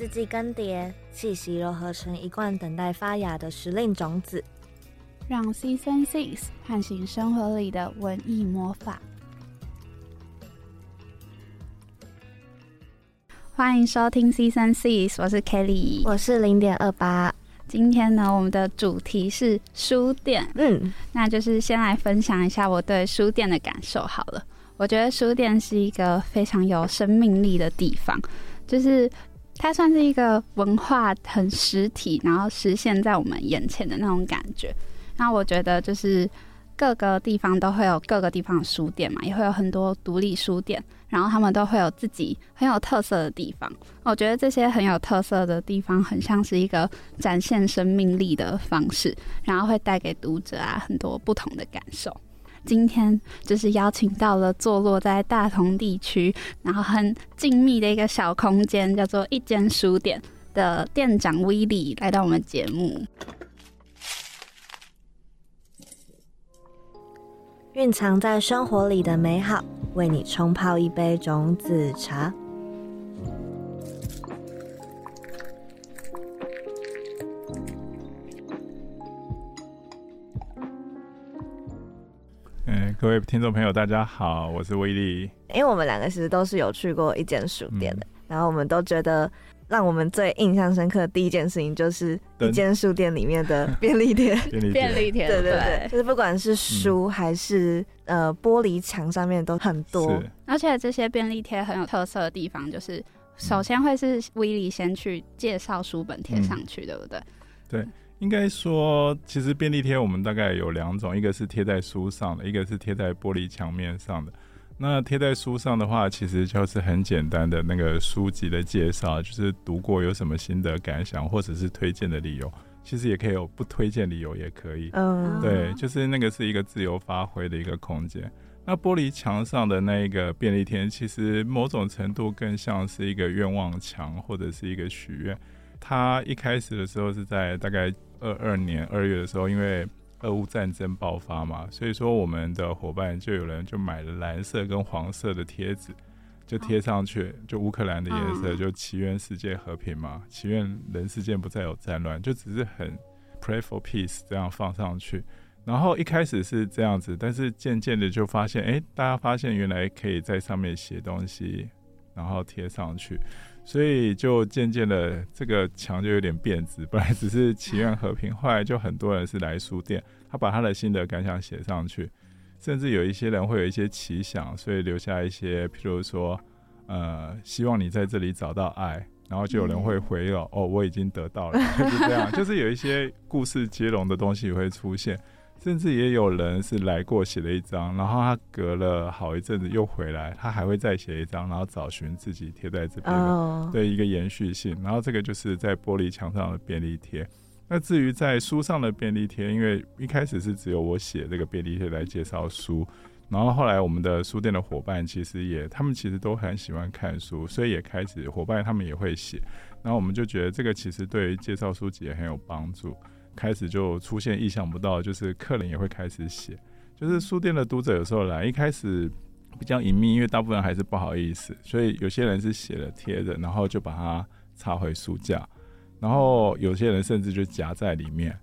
四季更迭，气息柔合成一罐等待发芽的时令种子，让 Season Six 唤醒生活里的文艺魔法。欢迎收听 Season Six，我是 Kelly，我是零点二八。今天呢，我们的主题是书店。嗯，那就是先来分享一下我对书店的感受好了。我觉得书店是一个非常有生命力的地方，就是它算是一个文化很实体，然后实现在我们眼前的那种感觉。那我觉得就是各个地方都会有各个地方的书店嘛，也会有很多独立书店，然后他们都会有自己很有特色的地方。我觉得这些很有特色的地方，很像是一个展现生命力的方式，然后会带给读者啊很多不同的感受。今天就是邀请到了坐落在大同地区，然后很静谧的一个小空间，叫做一间书店的店长威利来到我们节目。蕴藏在生活里的美好，为你冲泡一杯种子茶。各位听众朋友，大家好，我是威利。因为我们两个其实都是有去过一间书店的，然后我们都觉得让我们最印象深刻的第一件事情就是一间书店里面的便利贴。便利贴，对对对，就是不管是书还是呃玻璃墙上面都很多。而且这些便利贴很有特色的地方，就是首先会是威利先去介绍书本贴上去，对不对？对。应该说，其实便利贴我们大概有两种，一个是贴在书上的，一个是贴在玻璃墙面上的。那贴在书上的话，其实就是很简单的那个书籍的介绍，就是读过有什么心得感想，或者是推荐的理由。其实也可以有不推荐理由，也可以。嗯，对，就是那个是一个自由发挥的一个空间。那玻璃墙上的那一个便利贴，其实某种程度更像是一个愿望墙，或者是一个许愿。它一开始的时候是在大概。二二年二月的时候，因为俄乌战争爆发嘛，所以说我们的伙伴就有人就买了蓝色跟黄色的贴纸，就贴上去，就乌克兰的颜色，就祈愿世界和平嘛，祈愿人世间不再有战乱，就只是很 pray for peace 这样放上去。然后一开始是这样子，但是渐渐的就发现，哎，大家发现原来可以在上面写东西，然后贴上去。所以就渐渐的，这个墙就有点变质。本来只是祈愿和平，后来就很多人是来书店，他把他的心得感想写上去，甚至有一些人会有一些奇想，所以留下一些，譬如说，呃，希望你在这里找到爱，然后就有人会回了，哦，我已经得到了，就是这样，就是有一些故事接龙的东西会出现。甚至也有人是来过写了一张，然后他隔了好一阵子又回来，他还会再写一张，然后找寻自己贴在这边，对一个延续性。然后这个就是在玻璃墙上的便利贴。那至于在书上的便利贴，因为一开始是只有我写这个便利贴来介绍书，然后后来我们的书店的伙伴其实也，他们其实都很喜欢看书，所以也开始伙伴他们也会写。然后我们就觉得这个其实对于介绍书籍也很有帮助。开始就出现意想不到，就是客人也会开始写，就是书店的读者有时候来，一开始比较隐秘，因为大部分还是不好意思，所以有些人是写了贴着，然后就把它插回书架，然后有些人甚至就夹在里面。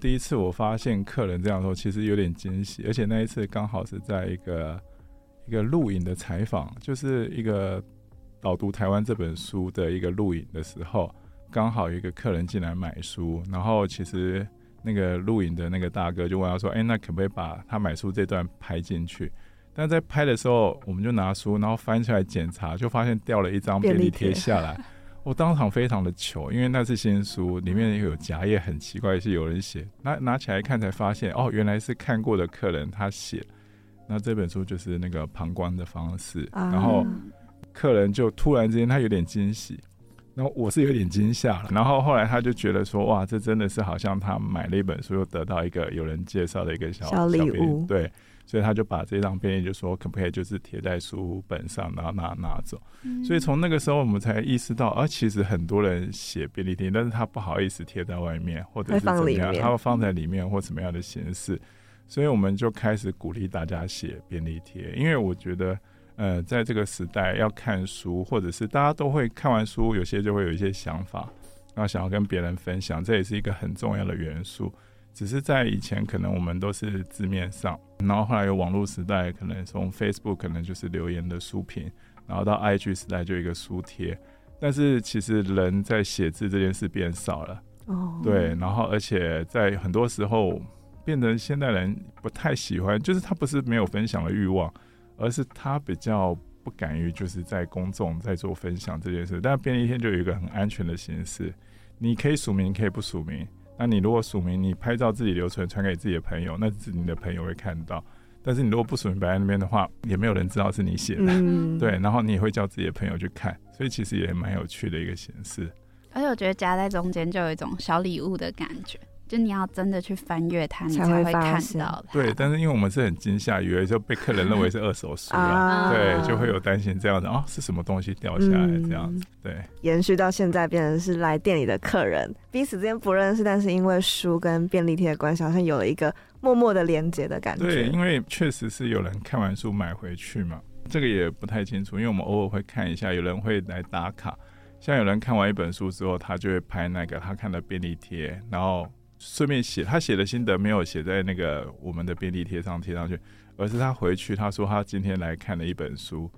第一次我发现客人这样说，其实有点惊喜，而且那一次刚好是在一个一个录影的采访，就是一个导读台湾这本书的一个录影的时候。刚好有一个客人进来买书，然后其实那个录影的那个大哥就问他说：“哎，那可不可以把他买书这段拍进去？”但在拍的时候，我们就拿书，然后翻出来检查，就发现掉了一张便利贴下来。我当场非常的糗，因为那是新书，里面有夹页，很奇怪，是有人写。拿拿起来看才发现，哦，原来是看过的客人他写。那这本书就是那个旁观的方式，然后客人就突然之间他有点惊喜。然后我是有点惊吓了，然后后来他就觉得说，哇，这真的是好像他买了一本书，又得到一个有人介绍的一个小小礼物，对，所以他就把这张便利就说，可不可以就是贴在书本上，然后拿拿走。所以从那个时候我们才意识到，啊，其实很多人写便利贴，但是他不好意思贴在外面，或者是怎么样，他会放在里面或什么样的形式，所以我们就开始鼓励大家写便利贴，因为我觉得。呃，在这个时代要看书，或者是大家都会看完书，有些就会有一些想法，然后想要跟别人分享，这也是一个很重要的元素。只是在以前，可能我们都是字面上，然后后来有网络时代，可能从 Facebook 可能就是留言的书评，然后到 IG 时代就一个书贴。但是其实人在写字这件事变少了，哦，对，然后而且在很多时候变得现代人不太喜欢，就是他不是没有分享的欲望，而是他比较不敢于就是在公众在做分享这件事。但便利贴就有一个很安全的形式，你可以署名，可以不署名。那你如果署名，你拍照自己留存，传给自己的朋友，那是你的朋友会看到。但是你如果不署名摆在那边的话，也没有人知道是你写的。对，然后你也会叫自己的朋友去看，所以其实也蛮有趣的一个形式。而且我觉得夹在中间就有一种小礼物的感觉。就你要真的去翻阅它，你才会看到。对，但是因为我们是很惊吓，以为就被客人认为是二手书啊，对，就会有担心这样的哦，是什么东西掉下来这样子。对，延续到现在变成是来店里的客人彼此之间不认识，但是因为书跟便利贴的关系，好像有了一个默默的连接的感觉。对，因为确实是有人看完书买回去嘛，这个也不太清楚，因为我们偶尔会看一下，有人会来打卡，像有人看完一本书之后，他就会拍那个他看的便利贴，然后。顺便写他写的心得没有写在那个我们的便利贴上贴上去，而是他回去他说他今天来看了一本书，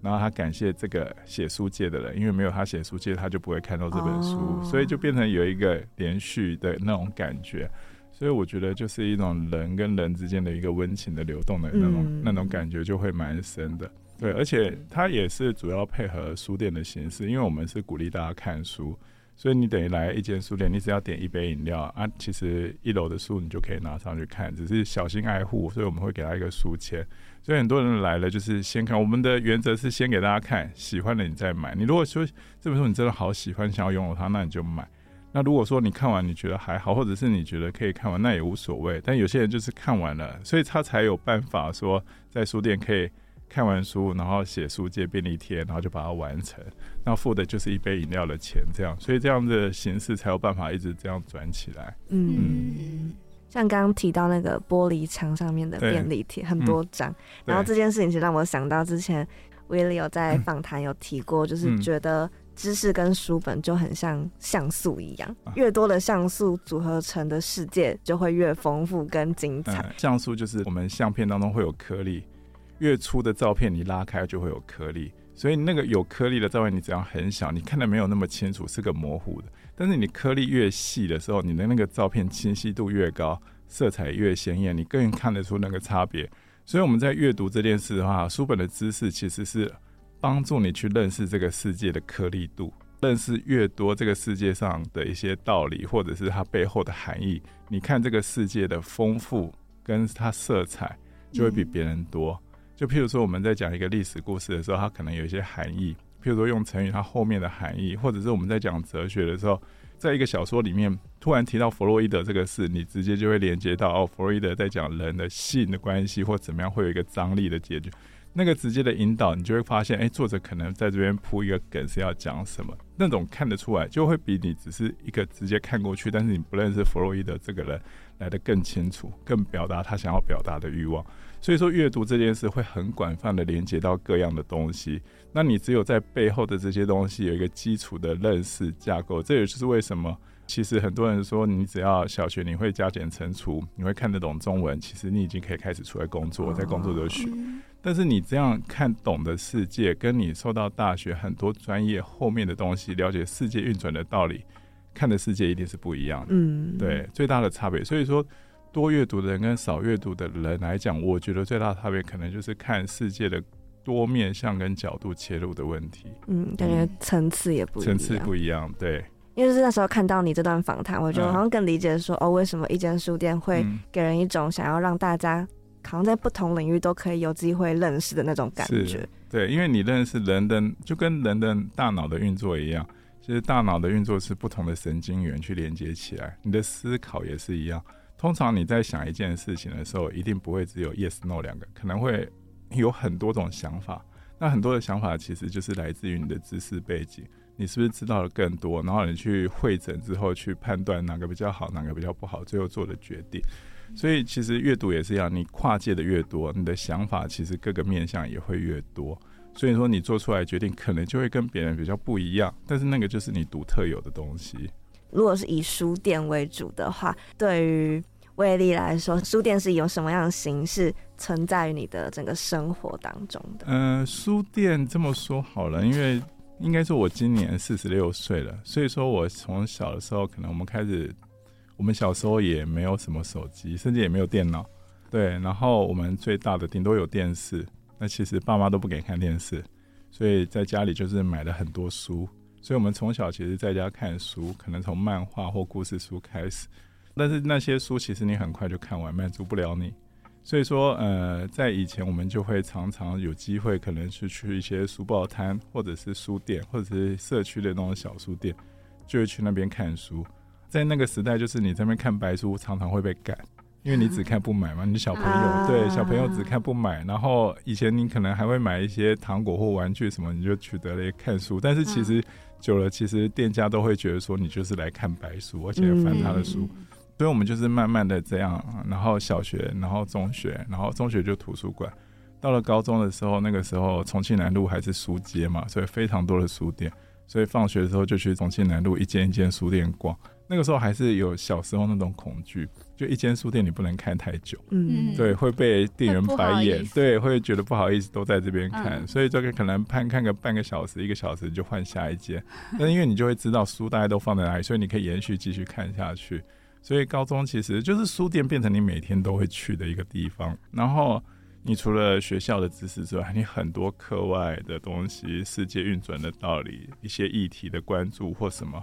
然后他感谢这个写书界的人，因为没有他写书界他就不会看到这本书，所以就变成有一个连续的那种感觉，所以我觉得就是一种人跟人之间的一个温情的流动的那种那种感觉就会蛮深的，对，而且它也是主要配合书店的形式，因为我们是鼓励大家看书。所以你等于来一间书店，你只要点一杯饮料啊，其实一楼的书你就可以拿上去看，只是小心爱护，所以我们会给他一个书签。所以很多人来了就是先看，我们的原则是先给大家看，喜欢的你再买。你如果说这本书你真的好喜欢，想要拥有它，那你就买。那如果说你看完你觉得还好，或者是你觉得可以看完，那也无所谓。但有些人就是看完了，所以他才有办法说在书店可以。看完书，然后写书借便利贴，然后就把它完成，那付的就是一杯饮料的钱，这样，所以这样的形式才有办法一直这样转起来。嗯，像刚刚提到那个玻璃墙上面的便利贴，很多张，然后这件事情其实让我想到之前威利有在访谈有提过，就是觉得知识跟书本就很像像素一样，越多的像素组合成的世界就会越丰富跟精彩。像素就是我们相片当中会有颗粒。越粗的照片，你拉开就会有颗粒，所以那个有颗粒的照片，你只要很小，你看的没有那么清楚，是个模糊的。但是你颗粒越细的时候，你的那个照片清晰度越高，色彩越鲜艳，你更看得出那个差别。所以我们在阅读这件事的话，书本的知识其实是帮助你去认识这个世界的颗粒度，认识越多这个世界上的一些道理，或者是它背后的含义。你看这个世界的丰富跟它色彩，就会比别人多。就譬如说，我们在讲一个历史故事的时候，它可能有一些含义。譬如说，用成语，它后面的含义，或者是我们在讲哲学的时候，在一个小说里面突然提到弗洛伊德这个事，你直接就会连接到哦，弗洛伊德在讲人的性的关系或怎么样，会有一个张力的结局。那个直接的引导，你就会发现，哎，作者可能在这边铺一个梗是要讲什么，那种看得出来，就会比你只是一个直接看过去，但是你不认识弗洛伊德这个人来的更清楚，更表达他想要表达的欲望。所以说，阅读这件事会很广泛的连接到各样的东西。那你只有在背后的这些东西有一个基础的认识架构，这也就是为什么其实很多人说，你只要小学你会加减乘除，你会看得懂中文，其实你已经可以开始出来工作，在工作中学。但是你这样看懂的世界，跟你受到大学很多专业后面的东西，了解世界运转的道理，看的世界一定是不一样的。嗯，对，最大的差别。所以说。多阅读的人跟少阅读的人来讲，我觉得最大的差别可能就是看世界的多面向跟角度切入的问题。嗯，感觉层次也不层次不一样，对。因为是那时候看到你这段访谈，我觉得好像更理解说，哦，为什么一间书店会给人一种想要让大家好像在不同领域都可以有机会认识的那种感觉。对，因为你认识人的，就跟人的大脑的运作一样，其实大脑的运作是不同的神经元去连接起来，你的思考也是一样。通常你在想一件事情的时候，一定不会只有 yes no 两个，可能会有很多种想法。那很多的想法其实就是来自于你的知识背景，你是不是知道了更多，然后你去会诊之后去判断哪个比较好，哪个比较不好，最后做的决定。所以其实阅读也是一样，你跨界的越多，你的想法其实各个面向也会越多。所以说你做出来决定可能就会跟别人比较不一样，但是那个就是你独特有的东西。如果是以书店为主的话，对于威力来说，书店是有什么样的形式存在于你的整个生活当中的？嗯，书店这么说好了，因为应该说我今年四十六岁了，所以说我从小的时候，可能我们开始，我们小时候也没有什么手机，甚至也没有电脑，对，然后我们最大的顶多有电视，那其实爸妈都不给看电视，所以在家里就是买了很多书。所以，我们从小其实在家看书，可能从漫画或故事书开始，但是那些书其实你很快就看完，满足不了你。所以说，呃，在以前我们就会常常有机会，可能是去一些书报摊，或者是书店，或者是社区的那种小书店，就会去那边看书。在那个时代，就是你这边看白书，常常会被赶。因为你只看不买嘛，你小朋友对小朋友只看不买，然后以前你可能还会买一些糖果或玩具什么，你就取得了看书。但是其实久了，其实店家都会觉得说你就是来看白书，而且翻他的书。所以我们就是慢慢的这样，然后小学，然后中学，然后中学就图书馆。到了高中的时候，那个时候重庆南路还是书街嘛，所以非常多的书店。所以放学的时候就去重庆南路一间一间书店逛。那个时候还是有小时候那种恐惧。就一间书店，你不能看太久，嗯，对，会被店员白眼，对，会觉得不好意思，都在这边看，所以这个可能看看个半个小时、一个小时就换下一间。那因为你就会知道书大家都放在哪里，所以你可以延续继续看下去。所以高中其实就是书店变成你每天都会去的一个地方。然后你除了学校的知识之外，你很多课外的东西、世界运转的道理、一些议题的关注或什么。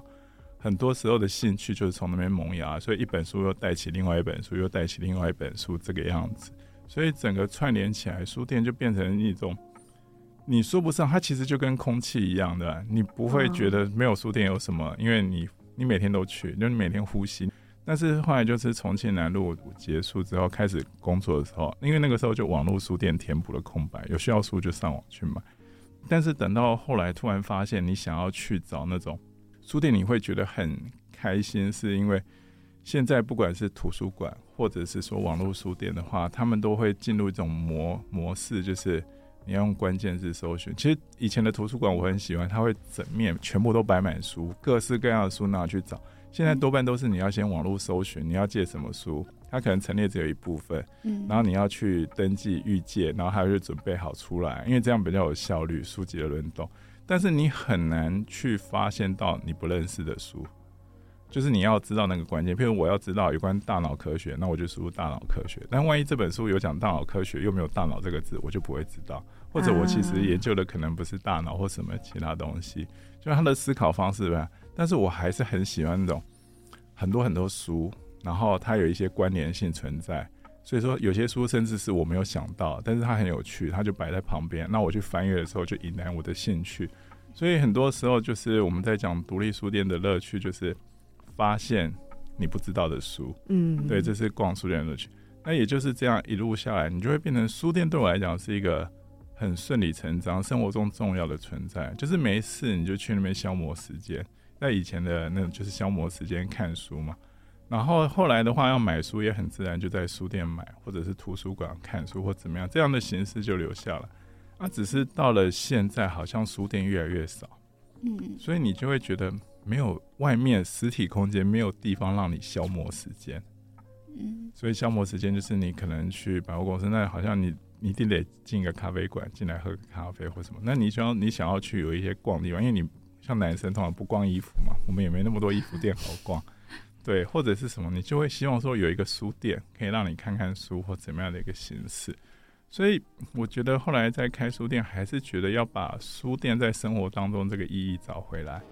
很多时候的兴趣就是从那边萌芽，所以一本书又带起另外一本书，又带起另外一本书，这个样子，所以整个串联起来，书店就变成一种，你说不上，它其实就跟空气一样的，你不会觉得没有书店有什么，因为你你每天都去，就你每天呼吸。但是后来就是重庆南路结束之后开始工作的时候，因为那个时候就网络书店填补了空白，有需要书就上网去买。但是等到后来突然发现，你想要去找那种。书店你会觉得很开心，是因为现在不管是图书馆或者是说网络书店的话，他们都会进入一种模模式，就是你要用关键字搜寻。其实以前的图书馆我很喜欢，它会整面全部都摆满书，各式各样的书拿去找。现在多半都是你要先网络搜寻，你要借什么书，它可能陈列只有一部分，嗯，然后你要去登记预借，然后还要去准备好出来，因为这样比较有效率，书籍的轮动。但是你很难去发现到你不认识的书，就是你要知道那个关键。譬如我要知道有关大脑科学，那我就输入大脑科学。但万一这本书有讲大脑科学，又没有大脑这个字，我就不会知道。或者我其实研究的可能不是大脑或什么其他东西，就他的思考方式吧。但是我还是很喜欢那种很多很多书，然后它有一些关联性存在。所以说，有些书甚至是我没有想到，但是它很有趣，它就摆在旁边。那我去翻阅的时候，就引来我的兴趣。所以很多时候，就是我们在讲独立书店的乐趣，就是发现你不知道的书。嗯，对，这是逛书店的乐趣。那也就是这样一路下来，你就会变成书店对我来讲是一个很顺理成章、生活中重要的存在。就是没事你就去那边消磨时间。在以前的那种就是消磨时间看书嘛。然后后来的话，要买书也很自然，就在书店买，或者是图书馆看书，或怎么样，这样的形式就留下了。啊，只是到了现在，好像书店越来越少，嗯，所以你就会觉得没有外面实体空间，没有地方让你消磨时间，嗯，所以消磨时间就是你可能去百货公司，那好像你你一定得进一个咖啡馆进来喝个咖啡或什么，那你想要你想要去有一些逛地方，因为你像男生通常不逛衣服嘛，我们也没那么多衣服店好逛。对，或者是什么，你就会希望说有一个书店可以让你看看书或怎么样的一个形式。所以我觉得后来在开书店，还是觉得要把书店在生活当中这个意义找回来，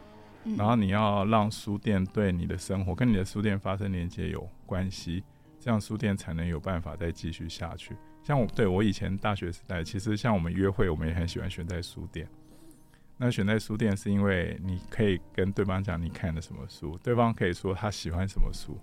然后你要让书店对你的生活跟你的书店发生连接有关系，这样书店才能有办法再继续下去。像我对我以前大学时代，其实像我们约会，我们也很喜欢选在书店。那选在书店是因为你可以跟对方讲你看了什么书，对方可以说他喜欢什么书，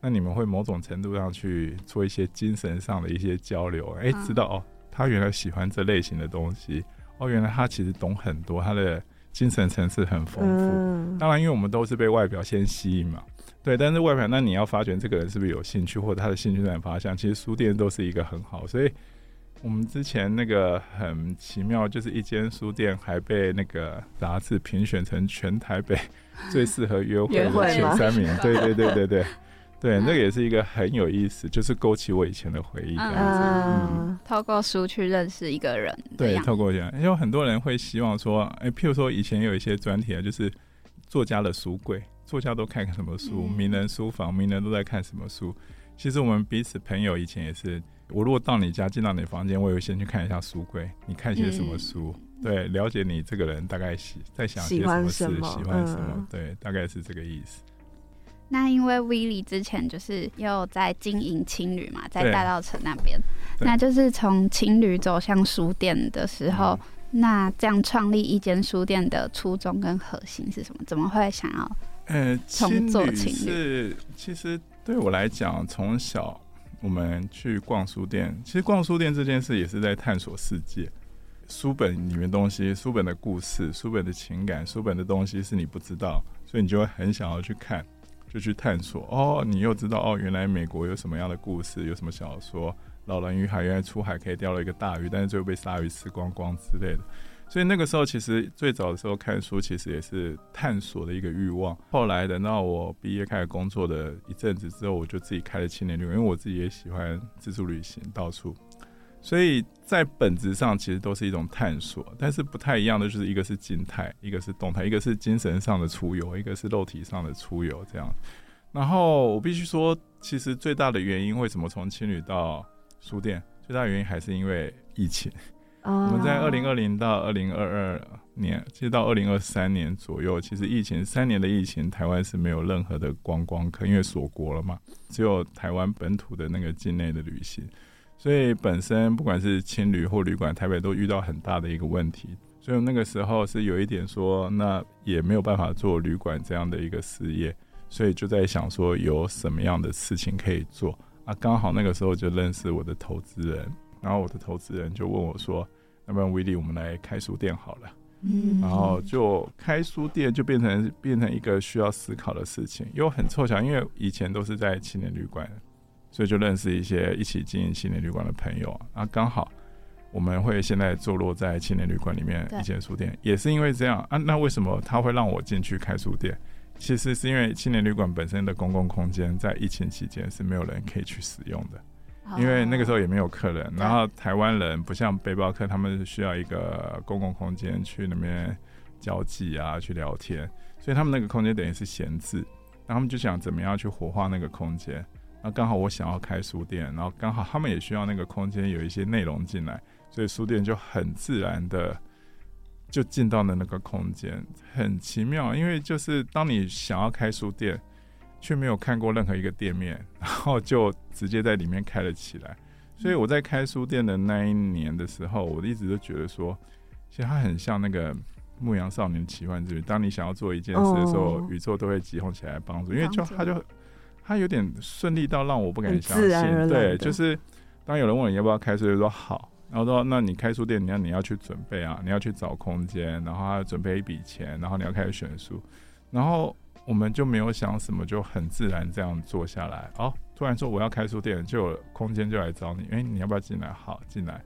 那你们会某种程度上去做一些精神上的一些交流，哎，知道哦，他原来喜欢这类型的东西，哦，原来他其实懂很多，他的精神层次很丰富。当然，因为我们都是被外表先吸引嘛，对，但是外表，那你要发觉这个人是不是有兴趣，或者他的兴趣在哪方向，其实书店都是一个很好，所以。我们之前那个很奇妙，就是一间书店还被那个杂志评选成全台北 最适合约会的前三名。对对对对对，对，那个也是一个很有意思，就是勾起我以前的回忆这样子。嗯，透过书去认识一个人。对，透过这样，因为很多人会希望说，哎，譬如说以前有一些专题啊，就是作家的书柜，作家都看什么书，名人书房，名人都在看什么书。其实我们彼此朋友以前也是。我如果到你家，进到你房间，我也会先去看一下书柜，你看些什么书？对，了解你这个人大概喜在想些什么事，喜欢什么？对，大概是这个意思。那因为 Willie 之前就是又在经营青旅嘛，在大道城那边，那就是从青旅走向书店的时候，那这样创立一间书店的初衷跟核心是什么？怎么会想要呃重做青旅？是其实对我来讲，从小。我们去逛书店，其实逛书店这件事也是在探索世界。书本里面东西，书本的故事，书本的情感，书本的东西是你不知道，所以你就会很想要去看，就去探索。哦，你又知道哦，原来美国有什么样的故事，有什么小说，老人与海，原来出海可以钓了一个大鱼，但是最后被鲨鱼吃光光之类的。所以那个时候，其实最早的时候看书，其实也是探索的一个欲望。后来等到我毕业开始工作的一阵子之后，我就自己开了青年旅馆，因为我自己也喜欢自助旅行，到处。所以在本质上，其实都是一种探索，但是不太一样的就是一个是静态，一个是动态，一个是精神上的出游，一个是肉体上的出游这样。然后我必须说，其实最大的原因，为什么从青旅到书店，最大的原因还是因为疫情。我们在二零二零到二零二二年，其实到二零二三年左右，其实疫情三年的疫情，台湾是没有任何的观光客，因为锁国了嘛，只有台湾本土的那个境内的旅行，所以本身不管是青旅或旅馆，台北都遇到很大的一个问题，所以那个时候是有一点说，那也没有办法做旅馆这样的一个事业，所以就在想说有什么样的事情可以做。啊，刚好那个时候就认识我的投资人。然后我的投资人就问我说：“要不然威利，我们来开书店好了。”嗯，然后就开书店就变成变成一个需要思考的事情，又很凑巧，因为以前都是在青年旅馆，所以就认识一些一起经营青年旅馆的朋友啊。刚好我们会现在坐落在青年旅馆里面一间书店，也是因为这样啊。那为什么他会让我进去开书店？其实是因为青年旅馆本身的公共空间在疫情期间是没有人可以去使用的。因为那个时候也没有客人，然后台湾人不像背包客，他们需要一个公共空间去那边交际啊，去聊天，所以他们那个空间等于是闲置，然后他们就想怎么样去活化那个空间。那刚好我想要开书店，然后刚好他们也需要那个空间有一些内容进来，所以书店就很自然的就进到了那个空间，很奇妙。因为就是当你想要开书店。却没有看过任何一个店面，然后就直接在里面开了起来。所以我在开书店的那一年的时候，我一直都觉得说，其实它很像那个《牧羊少年奇幻之旅》。当你想要做一件事的时候，宇宙都会集中起来帮助。因为就它就它有点顺利到让我不敢相信。对，就是当有人问你要不要开书，就说好，然后说那你开书店，你要你要去准备啊，你要去找空间，然后要准备一笔钱，然后你要开始选书，然后。我们就没有想什么，就很自然这样做下来。哦，突然说我要开书店，就有空间就来找你。哎，你要不要进来？好，进来。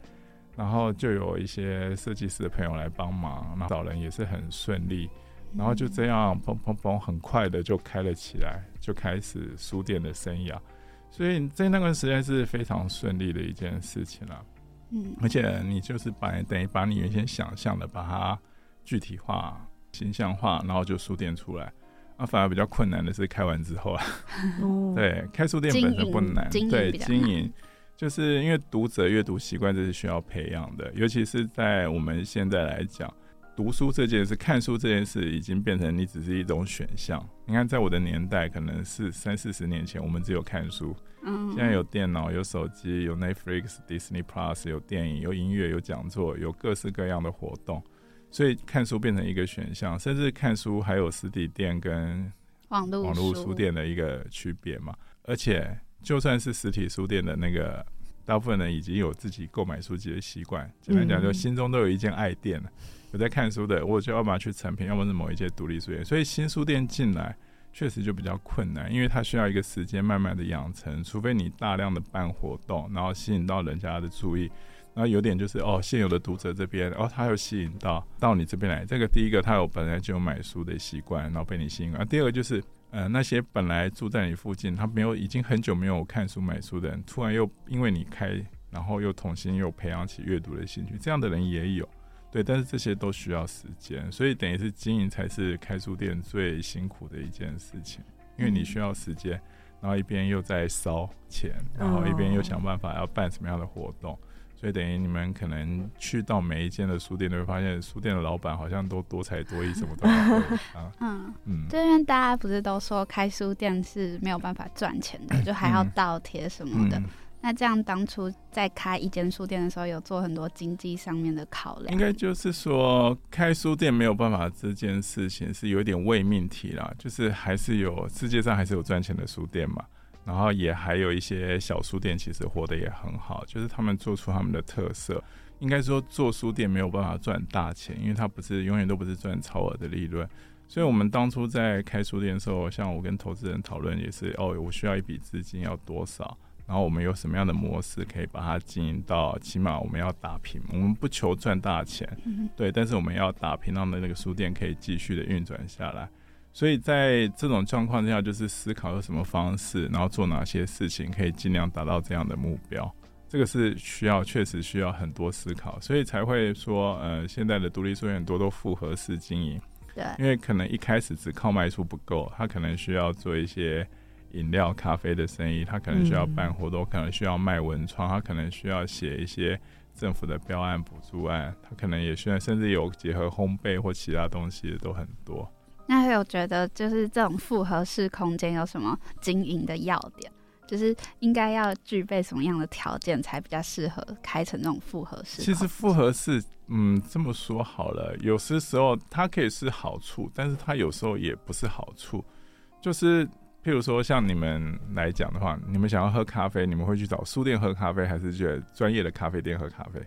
然后就有一些设计师的朋友来帮忙，那找人也是很顺利。然后就这样，砰砰砰，很快的就开了起来，就开始书店的生涯。所以在那段时间是非常顺利的一件事情了。嗯，而且你就是把等于把你原先想象的把它具体化、形象化，然后就书店出来。啊，反而比较困难的是开完之后啊，对，开书店本身不难，对，经营。就是因为读者阅读习惯这是需要培养的，尤其是在我们现在来讲，读书这件事、看书这件事已经变成你只是一种选项。你看，在我的年代，可能是三四十年前，我们只有看书，嗯，现在有电脑、有手机、有 Netflix、Disney Plus、有电影、有音乐、有讲座、有各式各样的活动。所以看书变成一个选项，甚至看书还有实体店跟网络网络书店的一个区别嘛。而且就算是实体书店的那个，大部分人已经有自己购买书籍的习惯。简单讲，就心中都有一间爱店了。有在看书的，我就要么去成品，要么是某一些独立书店。所以新书店进来确实就比较困难，因为它需要一个时间慢慢的养成，除非你大量的办活动，然后吸引到人家的注意。然后有点就是哦，现有的读者这边，哦，他又吸引到到你这边来。这个第一个，他有本来就有买书的习惯，然后被你吸引。啊，第二个就是，呃，那些本来住在你附近，他没有已经很久没有看书买书的人，突然又因为你开，然后又重新又培养起阅读的兴趣，这样的人也有。对，但是这些都需要时间，所以等于是经营才是开书店最辛苦的一件事情，因为你需要时间，然后一边又在烧钱，然后一边又想办法要办什么样的活动，所以等于你们可能去到每一间的书店，都会发现书店的老板好像都多才多艺，什么都会啊。嗯嗯，因为大家不是都说开书店是没有办法赚钱的，就还要倒贴什么的。那这样当初在开一间书店的时候，有做很多经济上面的考量。应该就是说，开书店没有办法这件事情是有点未命题啦，就是还是有世界上还是有赚钱的书店嘛，然后也还有一些小书店其实活得也很好，就是他们做出他们的特色。应该说做书店没有办法赚大钱，因为它不是永远都不是赚超额的利润。所以我们当初在开书店的时候，像我跟投资人讨论也是，哦，我需要一笔资金要多少？然后我们有什么样的模式可以把它经营到？起码我们要打平，我们不求赚大钱，对，但是我们要打平，让的那个书店可以继续的运转下来。所以在这种状况下，就是思考有什么方式，然后做哪些事情可以尽量达到这样的目标。这个是需要，确实需要很多思考，所以才会说，呃，现在的独立书店很多都复合式经营，对，因为可能一开始只靠卖书不够，他可能需要做一些。饮料、咖啡的生意，他可能需要办活动，可能需要卖文创，他可能需要写一些政府的标案、补助案，他可能也需要，甚至有结合烘焙或其他东西的都很多。那有觉得就是这种复合式空间有什么经营的要点？就是应该要具备什么样的条件才比较适合开成这种复合式？其实复合式，嗯，这么说好了，有些时候它可以是好处，但是它有时候也不是好处，就是。譬如说，像你们来讲的话，你们想要喝咖啡，你们会去找书店喝咖啡，还是去专业的咖啡店喝咖啡？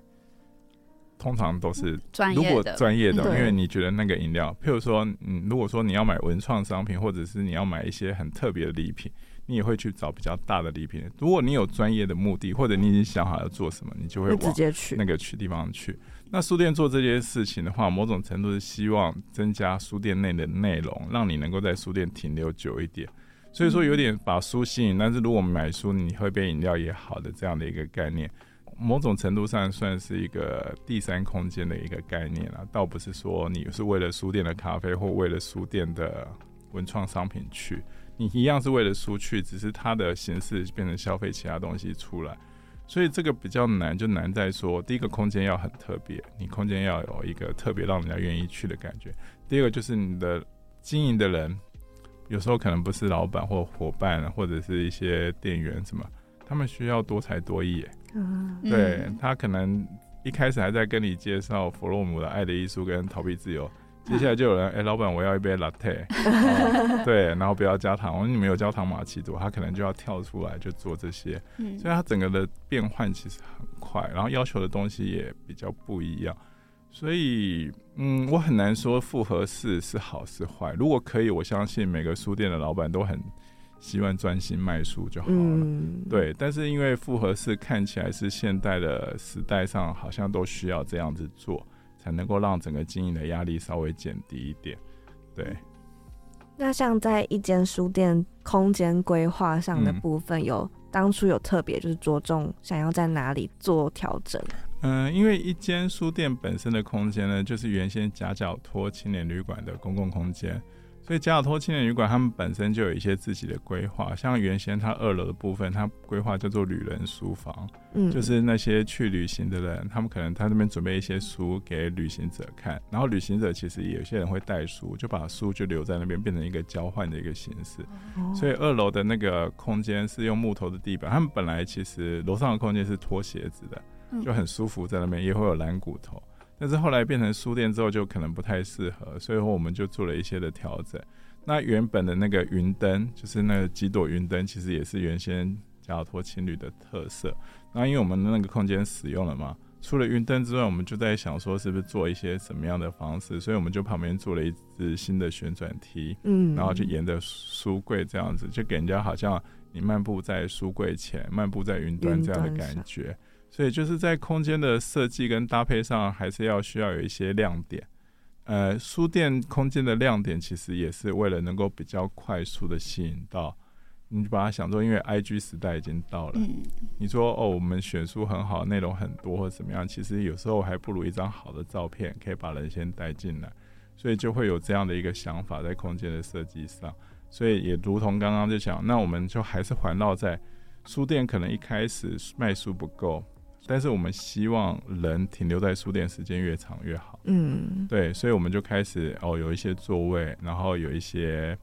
通常都是专业的。如果专业的，因为你觉得那个饮料，譬如说，嗯，如果说你要买文创商品，或者是你要买一些很特别的礼品，你也会去找比较大的礼品。如果你有专业的目的，或者你已经想好要做什么，你就会直接去那个去地方去。那书店做这件事情的话，某种程度是希望增加书店内的内容，让你能够在书店停留久一点。所以说有点把书吸引，但是如果买书你喝杯饮料也好的这样的一个概念，某种程度上算是一个第三空间的一个概念啊，倒不是说你是为了书店的咖啡或为了书店的文创商品去，你一样是为了书去，只是它的形式变成消费其他东西出来，所以这个比较难，就难在说第一个空间要很特别，你空间要有一个特别让人家愿意去的感觉，第二个就是你的经营的人。有时候可能不是老板或伙伴，或者是一些店员什么，他们需要多才多艺。嗯，对他可能一开始还在跟你介绍弗洛姆的《爱的艺术》跟《逃避自由》，接下来就有人哎，老板我要一杯 latte，对，然后不要加糖，我说你们有焦糖玛奇朵，他可能就要跳出来就做这些。嗯，所以他整个的变换其实很快，然后要求的东西也比较不一样。所以，嗯，我很难说复合式是好是坏。如果可以，我相信每个书店的老板都很希望专心卖书就好了。对，但是因为复合式看起来是现代的时代上，好像都需要这样子做，才能够让整个经营的压力稍微减低一点。对。那像在一间书店空间规划上的部分，有当初有特别就是着重想要在哪里做调整？嗯，因为一间书店本身的空间呢，就是原先夹角托青年旅馆的公共空间，所以夹角托青年旅馆他们本身就有一些自己的规划，像原先它二楼的部分，它规划叫做旅人书房，嗯，就是那些去旅行的人，他们可能他那边准备一些书给旅行者看，然后旅行者其实有些人会带书，就把书就留在那边，变成一个交换的一个形式，所以二楼的那个空间是用木头的地板，他们本来其实楼上的空间是脱鞋子的。就很舒服，在那边也会有蓝骨头，但是后来变成书店之后，就可能不太适合，所以说我们就做了一些的调整。那原本的那个云灯，就是那几朵云灯，其实也是原先加尔托情侣的特色。那因为我们的那个空间使用了嘛，除了云灯之外，我们就在想说是不是做一些什么样的方式，所以我们就旁边做了一只新的旋转梯，嗯，然后就沿着书柜这样子，就给人家好像你漫步在书柜前，漫步在云端这样的感觉。所以就是在空间的设计跟搭配上，还是要需要有一些亮点。呃，书店空间的亮点其实也是为了能够比较快速的吸引到你，把它想做，因为 I G 时代已经到了。你说哦，我们选书很好，内容很多或怎么样，其实有时候还不如一张好的照片，可以把人先带进来。所以就会有这样的一个想法在空间的设计上。所以也如同刚刚就讲，那我们就还是环绕在书店，可能一开始卖书不够，但是我们希望人停留在书店时间越长越好。嗯，对，所以我们就开始哦，有一些座位，然后有一些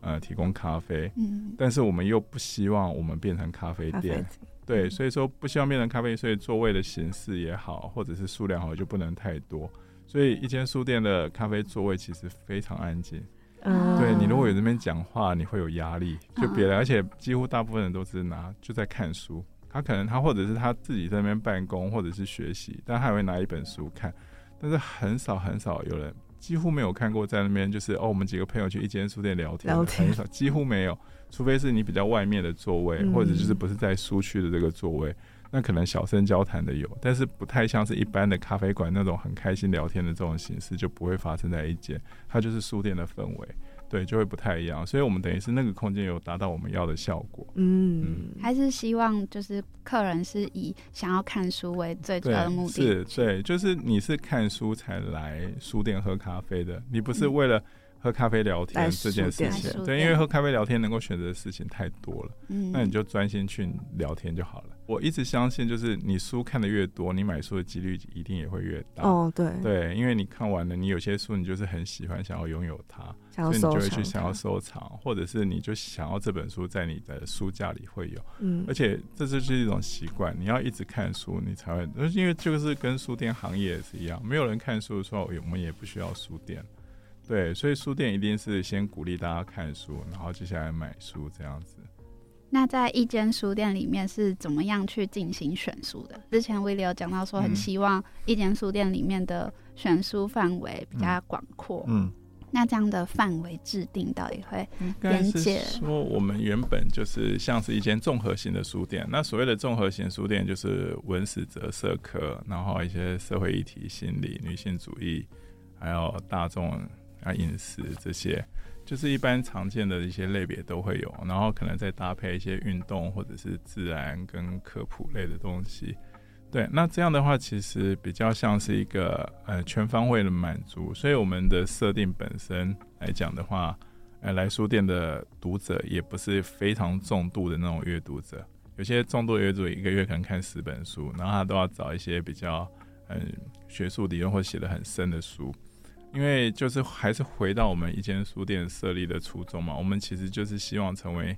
呃提供咖啡。嗯，但是我们又不希望我们变成咖啡店。对，所以说不希望变成咖啡，所以座位的形式也好，或者是数量好，就不能太多。所以一间书店的咖啡座位其实非常安静。对你如果有这边讲话，你会有压力，就别人，而且几乎大部分人都是拿就在看书，他可能他或者是他自己在那边办公或者是学习，但他也会拿一本书看，但是很少很少有人，几乎没有看过在那边就是哦，我们几个朋友去一间书店聊天，很少，几乎没有，除非是你比较外面的座位，或者就是不是在书区的这个座位。那可能小声交谈的有，但是不太像是一般的咖啡馆那种很开心聊天的这种形式，就不会发生在一间。它就是书店的氛围，对，就会不太一样。所以，我们等于是那个空间有达到我们要的效果。嗯，还是希望就是客人是以想要看书为最主要的目的。是，对，就是你是看书才来书店喝咖啡的，你不是为了。喝咖啡聊天这件事情，对，因为喝咖啡聊天能够选择的事情太多了，嗯，那你就专心去聊天就好了。我一直相信，就是你书看的越多，你买书的几率一定也会越大。哦，对，对，因为你看完了，你有些书你就是很喜欢，想要拥有它，所以你就会去想要收藏，或者是你就想要这本书在你的书架里会有，嗯，而且这就是一种习惯，你要一直看书，你才会，因为就是跟书店行业也是一样，没有人看书的时候，我们也不需要书店。对，所以书店一定是先鼓励大家看书，然后接下来买书这样子。那在一间书店里面是怎么样去进行选书的？之前威利有讲到说，很希望一间书店里面的选书范围比较广阔。嗯，那这样的范围制定到底会边界？说我们原本就是像是一间综合型的书店。那所谓的综合型书店，就是文史哲社科，然后一些社会议题、心理、女性主义，还有大众。啊，饮食这些就是一般常见的一些类别都会有，然后可能再搭配一些运动或者是自然跟科普类的东西。对，那这样的话其实比较像是一个呃全方位的满足。所以我们的设定本身来讲的话，呃，来书店的读者也不是非常重度的那种阅读者，有些重度阅读一个月可能看十本书，然后他都要找一些比较嗯学术理论或写的很深的书。因为就是还是回到我们一间书店设立的初衷嘛，我们其实就是希望成为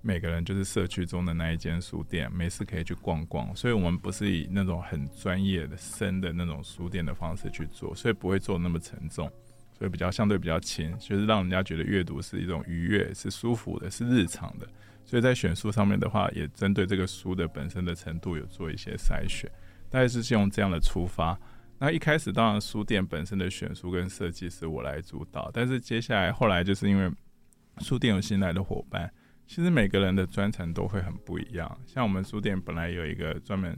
每个人就是社区中的那一间书店，没事可以去逛逛。所以，我们不是以那种很专业的深的那种书店的方式去做，所以不会做那么沉重，所以比较相对比较轻，就是让人家觉得阅读是一种愉悦、是舒服的、是日常的。所以在选书上面的话，也针对这个书的本身的程度有做一些筛选，大概是用这样的出发。那一开始当然书店本身的选书跟设计是我来主导，但是接下来后来就是因为书店有新来的伙伴，其实每个人的专长都会很不一样。像我们书店本来有一个专门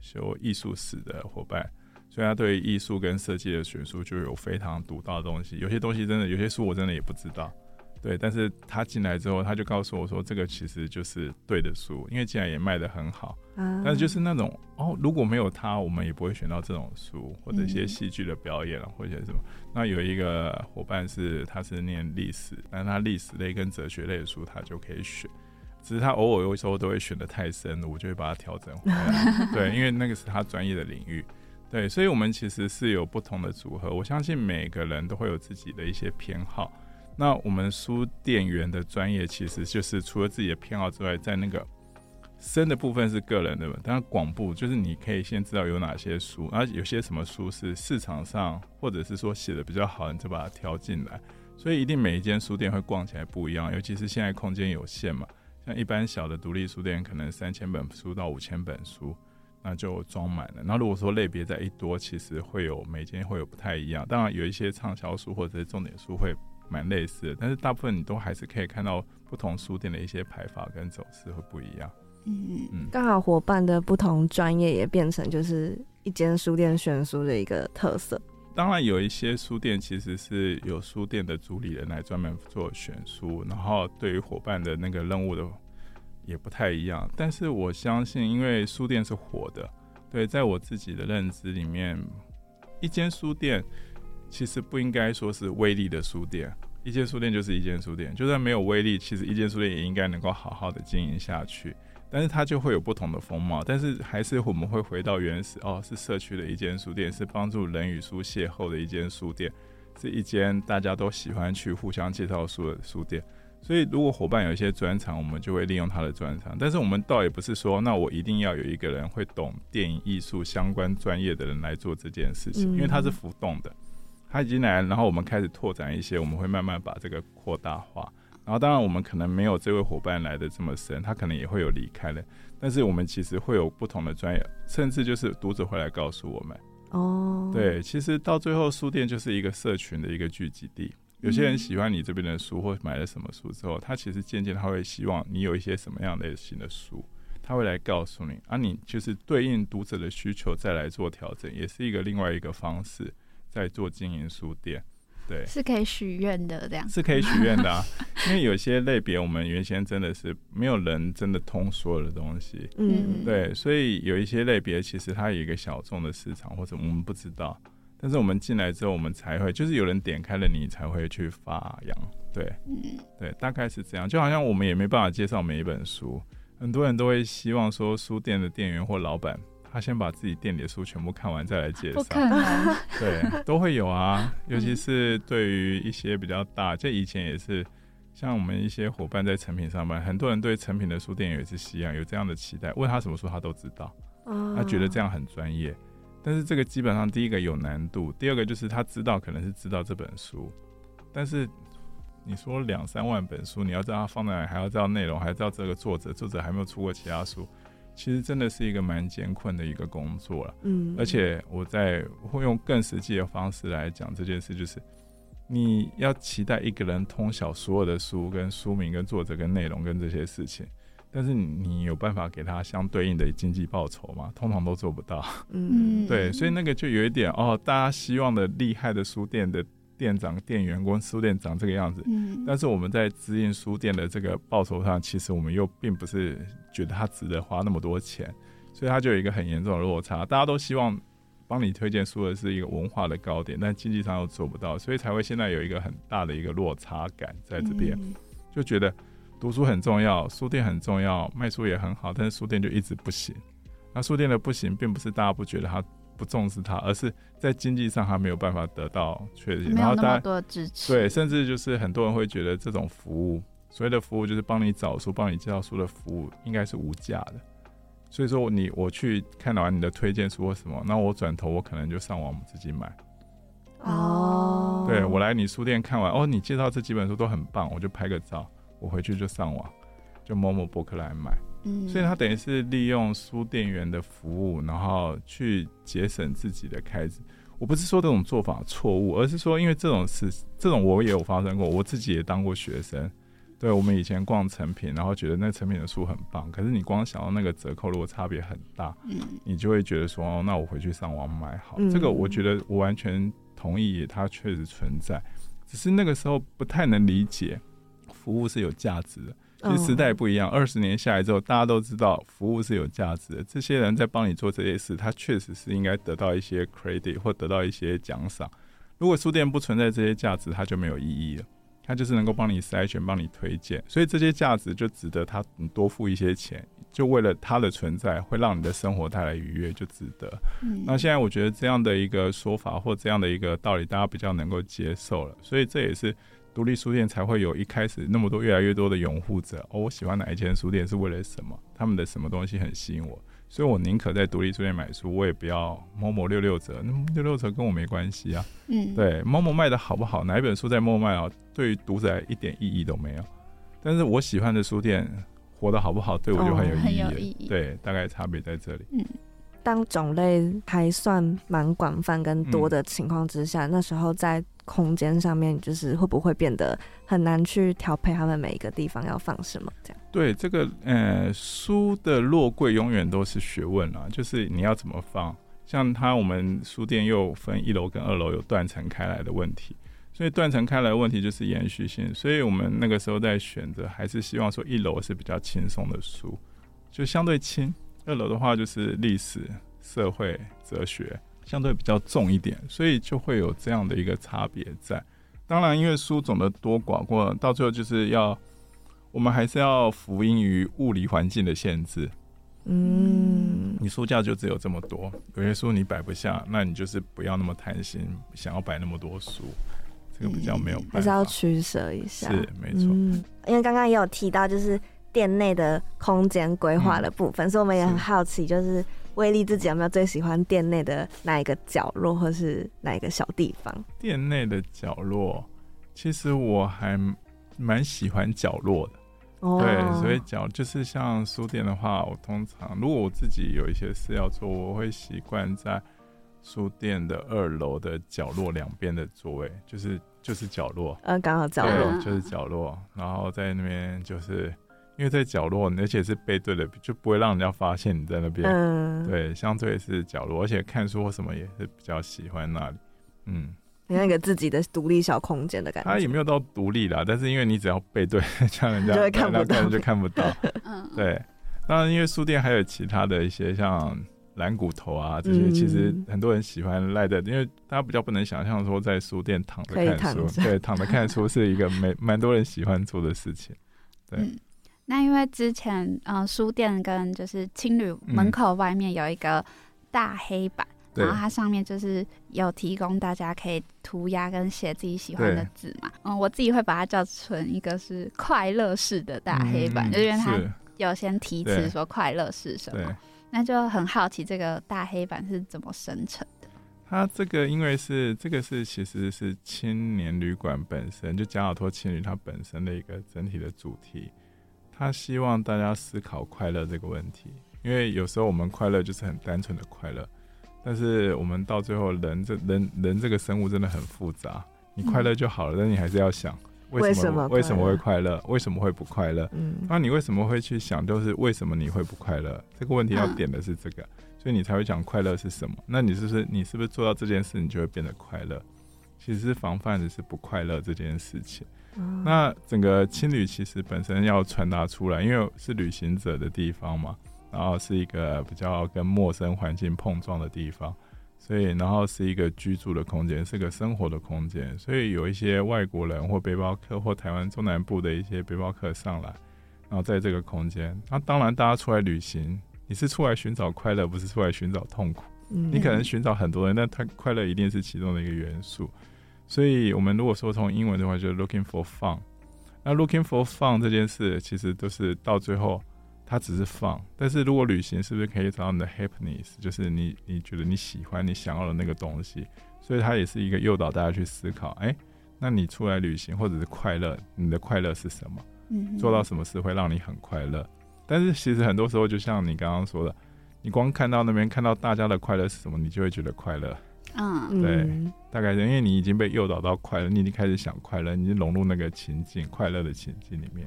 修艺术史的伙伴，所以他对艺术跟设计的选书就有非常独到的东西。有些东西真的，有些书我真的也不知道。对，但是他进来之后，他就告诉我说，这个其实就是对的书，因为进来也卖的很好。但是就是那种哦，如果没有他，我们也不会选到这种书，或者一些戏剧的表演啊，或者什么。那有一个伙伴是，他是念历史，但他历史类跟哲学类的书他就可以选，只是他偶尔有时候都会选的太深了，我就会把它调整回来。对，因为那个是他专业的领域。对，所以我们其实是有不同的组合，我相信每个人都会有自己的一些偏好。那我们书店员的专业其实就是除了自己的偏好之外，在那个深的部分是个人的嘛，当然广部就是你可以先知道有哪些书，然后有些什么书是市场上或者是说写的比较好，你就把它挑进来。所以一定每一间书店会逛起来不一样，尤其是现在空间有限嘛，像一般小的独立书店可能三千本书到五千本书，那就装满了。那如果说类别在一多，其实会有每间会有不太一样。当然有一些畅销书或者是重点书会。蛮类似的，但是大部分你都还是可以看到不同书店的一些排法跟走势会不一样。嗯嗯，刚好伙伴的不同专业也变成就是一间书店选书的一个特色。当然有一些书店其实是有书店的主理人来专门做选书，然后对于伙伴的那个任务的也不太一样。但是我相信，因为书店是活的，对，在我自己的认知里面，一间书店其实不应该说是威力的书店，一间书店就是一间书店，就算没有威力，其实一间书店也应该能够好好的经营下去。但是它就会有不同的风貌，但是还是我们会回到原始哦，是社区的一间书店，是帮助人与书邂逅的一间书店，是一间大家都喜欢去互相介绍书的书店。所以如果伙伴有一些专长，我们就会利用他的专长。但是我们倒也不是说，那我一定要有一个人会懂电影艺术相关专业的人来做这件事情，因为它是浮动的，他已经来，然后我们开始拓展一些，我们会慢慢把这个扩大化。然后，当然，我们可能没有这位伙伴来的这么深，他可能也会有离开的。但是，我们其实会有不同的专业，甚至就是读者会来告诉我们。哦，对，其实到最后，书店就是一个社群的一个聚集地。有些人喜欢你这边的书，或买了什么书之后，他其实渐渐他会希望你有一些什么样类型的书，他会来告诉你，啊，你就是对应读者的需求再来做调整，也是一个另外一个方式在做经营书店。对，是可以许愿的，这样是可以许愿的啊。因为有些类别，我们原先真的是没有人真的通所有的东西，嗯，对，所以有一些类别其实它有一个小众的市场，或者我们不知道。但是我们进来之后，我们才会就是有人点开了你，才会去发扬。对，嗯，对，大概是这样。就好像我们也没办法介绍每一本书，很多人都会希望说，书店的店员或老板。他先把自己店里的书全部看完，再来介绍。不可能。对，都会有啊，尤其是对于一些比较大，这以前也是，像我们一些伙伴在成品上班，很多人对成品的书店也是西洋，有这样的期待，问他什么书他都知道，他觉得这样很专业。但是这个基本上第一个有难度，第二个就是他知道可能是知道这本书，但是你说两三万本书，你要知道它放在哪，还要知道内容，还要知道这个作者，作者还没有出过其他书。其实真的是一个蛮艰困的一个工作了，嗯，而且我在会用更实际的方式来讲这件事，就是你要期待一个人通晓所有的书、跟书名、跟作者、跟内容、跟这些事情，但是你有办法给他相对应的经济报酬吗？通常都做不到，嗯，对，所以那个就有一点哦，大家希望的厉害的书店的。店长、店员跟书店长这个样子，嗯，但是我们在直营书店的这个报酬上，其实我们又并不是觉得他值得花那么多钱，所以他就有一个很严重的落差。大家都希望帮你推荐书的是一个文化的高点，但经济上又做不到，所以才会现在有一个很大的一个落差感在这边，就觉得读书很重要，书店很重要，卖书也很好，但是书店就一直不行。那书店的不行，并不是大家不觉得它。不重视他，而是在经济上他没有办法得到确认，然后大家支持，对，甚至就是很多人会觉得这种服务，所谓的服务就是帮你找书、帮你介绍书的服务，应该是无价的。所以说，你我去看完你的推荐书或什么，那我转头我可能就上网自己买。哦，对我来你书店看完，哦，你介绍这几本书都很棒，我就拍个照，我回去就上网，就某某博客来买。所以，他等于是利用书店员的服务，然后去节省自己的开支。我不是说这种做法错误，而是说，因为这种事，这种我也有发生过。我自己也当过学生，对我们以前逛成品，然后觉得那成品的书很棒，可是你光想到那个折扣，如果差别很大，嗯，你就会觉得说，哦，那我回去上网买好。这个我觉得我完全同意，它确实存在，只是那个时候不太能理解，服务是有价值的。其实时代不一样，二十年下来之后，大家都知道服务是有价值的。这些人在帮你做这些事，他确实是应该得到一些 credit 或得到一些奖赏。如果书店不存在这些价值，它就没有意义了。它就是能够帮你筛选、帮你推荐，所以这些价值就值得他你多付一些钱，就为了它的存在会让你的生活带来愉悦，就值得。那现在我觉得这样的一个说法或这样的一个道理，大家比较能够接受了，所以这也是。独立书店才会有一开始那么多越来越多的拥护者哦。我喜欢哪一间书店是为了什么？他们的什么东西很吸引我，所以我宁可在独立书店买书，我也不要某某六六折。那六六折跟我没关系啊。嗯，对，某某卖的好不好？哪一本书在某卖啊？对于读者一点意义都没有。但是我喜欢的书店活得好不好，对我就很有意义。对，大概差别在这里。嗯。当种类还算蛮广泛跟多的情况之下，那时候在空间上面，就是会不会变得很难去调配他们每一个地方要放什么？这样对这个呃书的落柜永远都是学问啊，就是你要怎么放。像它我们书店又分一楼跟二楼有断层开来的问题，所以断层开来的问题就是延续性，所以我们那个时候在选择，还是希望说一楼是比较轻松的书，就相对轻。二楼的话就是历史、社会、哲学，相对比较重一点，所以就会有这样的一个差别在。当然，因为书总的多寡过，到最后就是要我们还是要福音于物理环境的限制。嗯，你书架就只有这么多，有些书你摆不下，那你就是不要那么贪心，想要摆那么多书，这个比较没有，还是要取舍一下。是没错，嗯因为刚刚也有提到，就是。店内的空间规划的部分，所以我们也很好奇，就是威力自己有没有最喜欢店内的哪一个角落，或是哪一个小地方？店内的角落，其实我还蛮喜欢角落的。哦对，所以角就是像书店的话，我通常如果我自己有一些事要做，我会习惯在书店的二楼的角落两边的座位，就是就是角落，嗯，刚好角落就是角落，然后在那边就是。因为在角落，而且是背对的，就不会让人家发现你在那边。嗯，对，相对是角落，而且看书或什么也是比较喜欢那里。嗯，你那个自己的独立小空间的感觉。它也没有到独立啦，但是因为你只要背对，像人家 看不到，就看不到。嗯，对。当然，因为书店还有其他的一些像蓝骨头啊这些，其实很多人喜欢赖在，因为大家比较不能想象说在书店躺着看书，对，躺着看书是一个蛮蛮多人喜欢做的事情。对。那因为之前，嗯，书店跟就是青旅门口外面有一个大黑板，然后它上面就是有提供大家可以涂鸦跟写自己喜欢的字嘛。嗯，我自己会把它叫成一个是快乐式的大黑板，就因为它有先提词说快乐是什么。那就很好奇这个大黑板是怎么生成的？它这个因为是这个是其实是青年旅馆本身就加尔托青旅它本身的一个整体的主题。他希望大家思考快乐这个问题，因为有时候我们快乐就是很单纯的快乐，但是我们到最后人这人人这个生物真的很复杂。你快乐就好了，但你还是要想为什么为什么会快乐，为什么会不快乐？嗯，那你为什么会去想，就是为什么你会不快乐？这个问题要点的是这个，所以你才会讲快乐是什么？那你是不是你是不是做到这件事，你就会变得快乐？其实是防范的是不快乐这件事情。那整个青旅其实本身要传达出来，因为是旅行者的地方嘛，然后是一个比较跟陌生环境碰撞的地方，所以然后是一个居住的空间，是个生活的空间，所以有一些外国人或背包客或台湾中南部的一些背包客上来，然后在这个空间，那当然大家出来旅行，你是出来寻找快乐，不是出来寻找痛苦，你可能寻找很多人，但他快乐一定是其中的一个元素。所以，我们如果说从英文的话，就是 looking for fun。那 looking for fun 这件事，其实都是到最后，它只是 fun。但是如果旅行，是不是可以找到你的 happiness？就是你你觉得你喜欢、你想要的那个东西。所以它也是一个诱导大家去思考：哎，那你出来旅行或者是快乐，你的快乐是什么？嗯，做到什么事会让你很快乐？但是其实很多时候，就像你刚刚说的，你光看到那边看到大家的快乐是什么，你就会觉得快乐。嗯，对，大概是因为你已经被诱导到快乐，你已经开始想快乐，你已经融入那个情境，快乐的情境里面。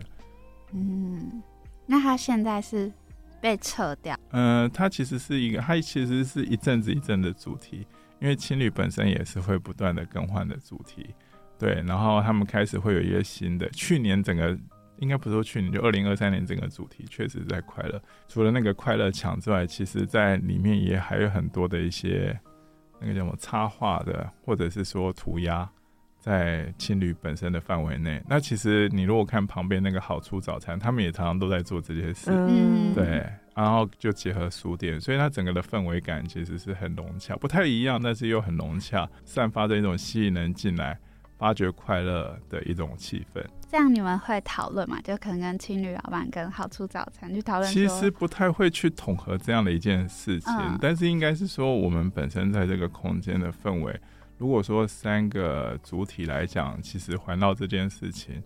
嗯，那他现在是被撤掉？嗯，它其实是一个，它其实是一阵子一阵的主题，因为情侣本身也是会不断的更换的主题。对，然后他们开始会有一些新的。去年整个应该不是说去年，就二零二三年整个主题确实在快乐。除了那个快乐墙之外，其实在里面也还有很多的一些。那个叫什么插画的，或者是说涂鸦，在青旅本身的范围内。那其实你如果看旁边那个好处早餐，他们也常常都在做这些事，对。然后就结合书店，所以它整个的氛围感其实是很融洽，不太一样，但是又很融洽，散发着一种吸引人进来。发掘快乐的一种气氛，这样你们会讨论嘛？就可能跟青旅老板跟好处早餐去讨论。其实不太会去统合这样的一件事情，但是应该是说我们本身在这个空间的氛围，如果说三个主体来讲，其实环绕这件事情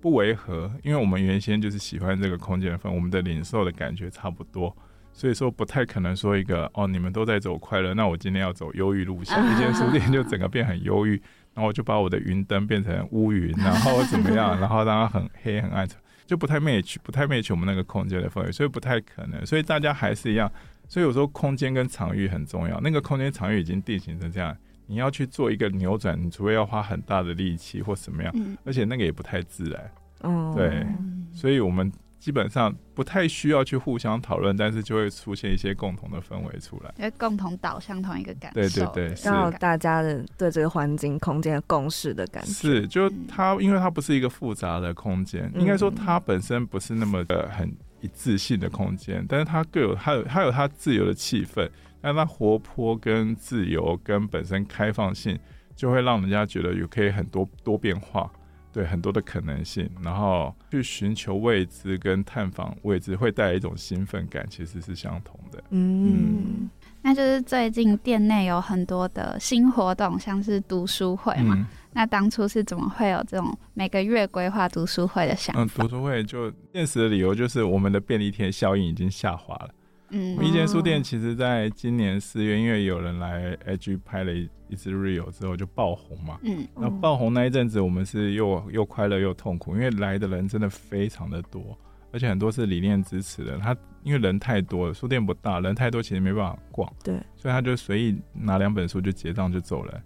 不违和，因为我们原先就是喜欢这个空间的氛，我们的领受的感觉差不多，所以说不太可能说一个哦，你们都在走快乐，那我今天要走忧郁路线，一间书店就整个变很忧郁，然后我就把我的云灯变成乌云，然后怎么样，然后让它很黑很暗，就不太 match，不太 match 我们那个空间的氛围，所以不太可能。所以大家还是一样，所以有时候空间跟场域很重要。那个空间场域已经定型成这样，你要去做一个扭转，你除非要花很大的力气或什么样，而且那个也不太自然。哦，对，所以我们。基本上不太需要去互相讨论，但是就会出现一些共同的氛围出来，因为共同导向同一个感受，对对对，刚好大家的对这个环境空间的共识的感觉。是，就它因为它不是一个复杂的空间，应该说它本身不是那么的很一致性的空间，但是它各有它有它有它自由的气氛，但它活泼跟自由跟本身开放性，就会让人家觉得有可以很多多变化。对很多的可能性，然后去寻求未知跟探访未知，会带来一种兴奋感，其实是相同的。嗯，那就是最近店内有很多的新活动，像是读书会嘛。那当初是怎么会有这种每个月规划读书会的想法？嗯，读书会就现实的理由就是我们的便利贴效应已经下滑了。嗯，一间书店其实在今年四月，因为有人来 IG 拍了一一支 real 之后就爆红嘛。嗯，那爆红那一阵子，我们是又又快乐又痛苦，因为来的人真的非常的多，而且很多是理念支持的。他因为人太多了，书店不大，人太多其实没办法逛。对，所以他就随意拿两本书就结账就走了，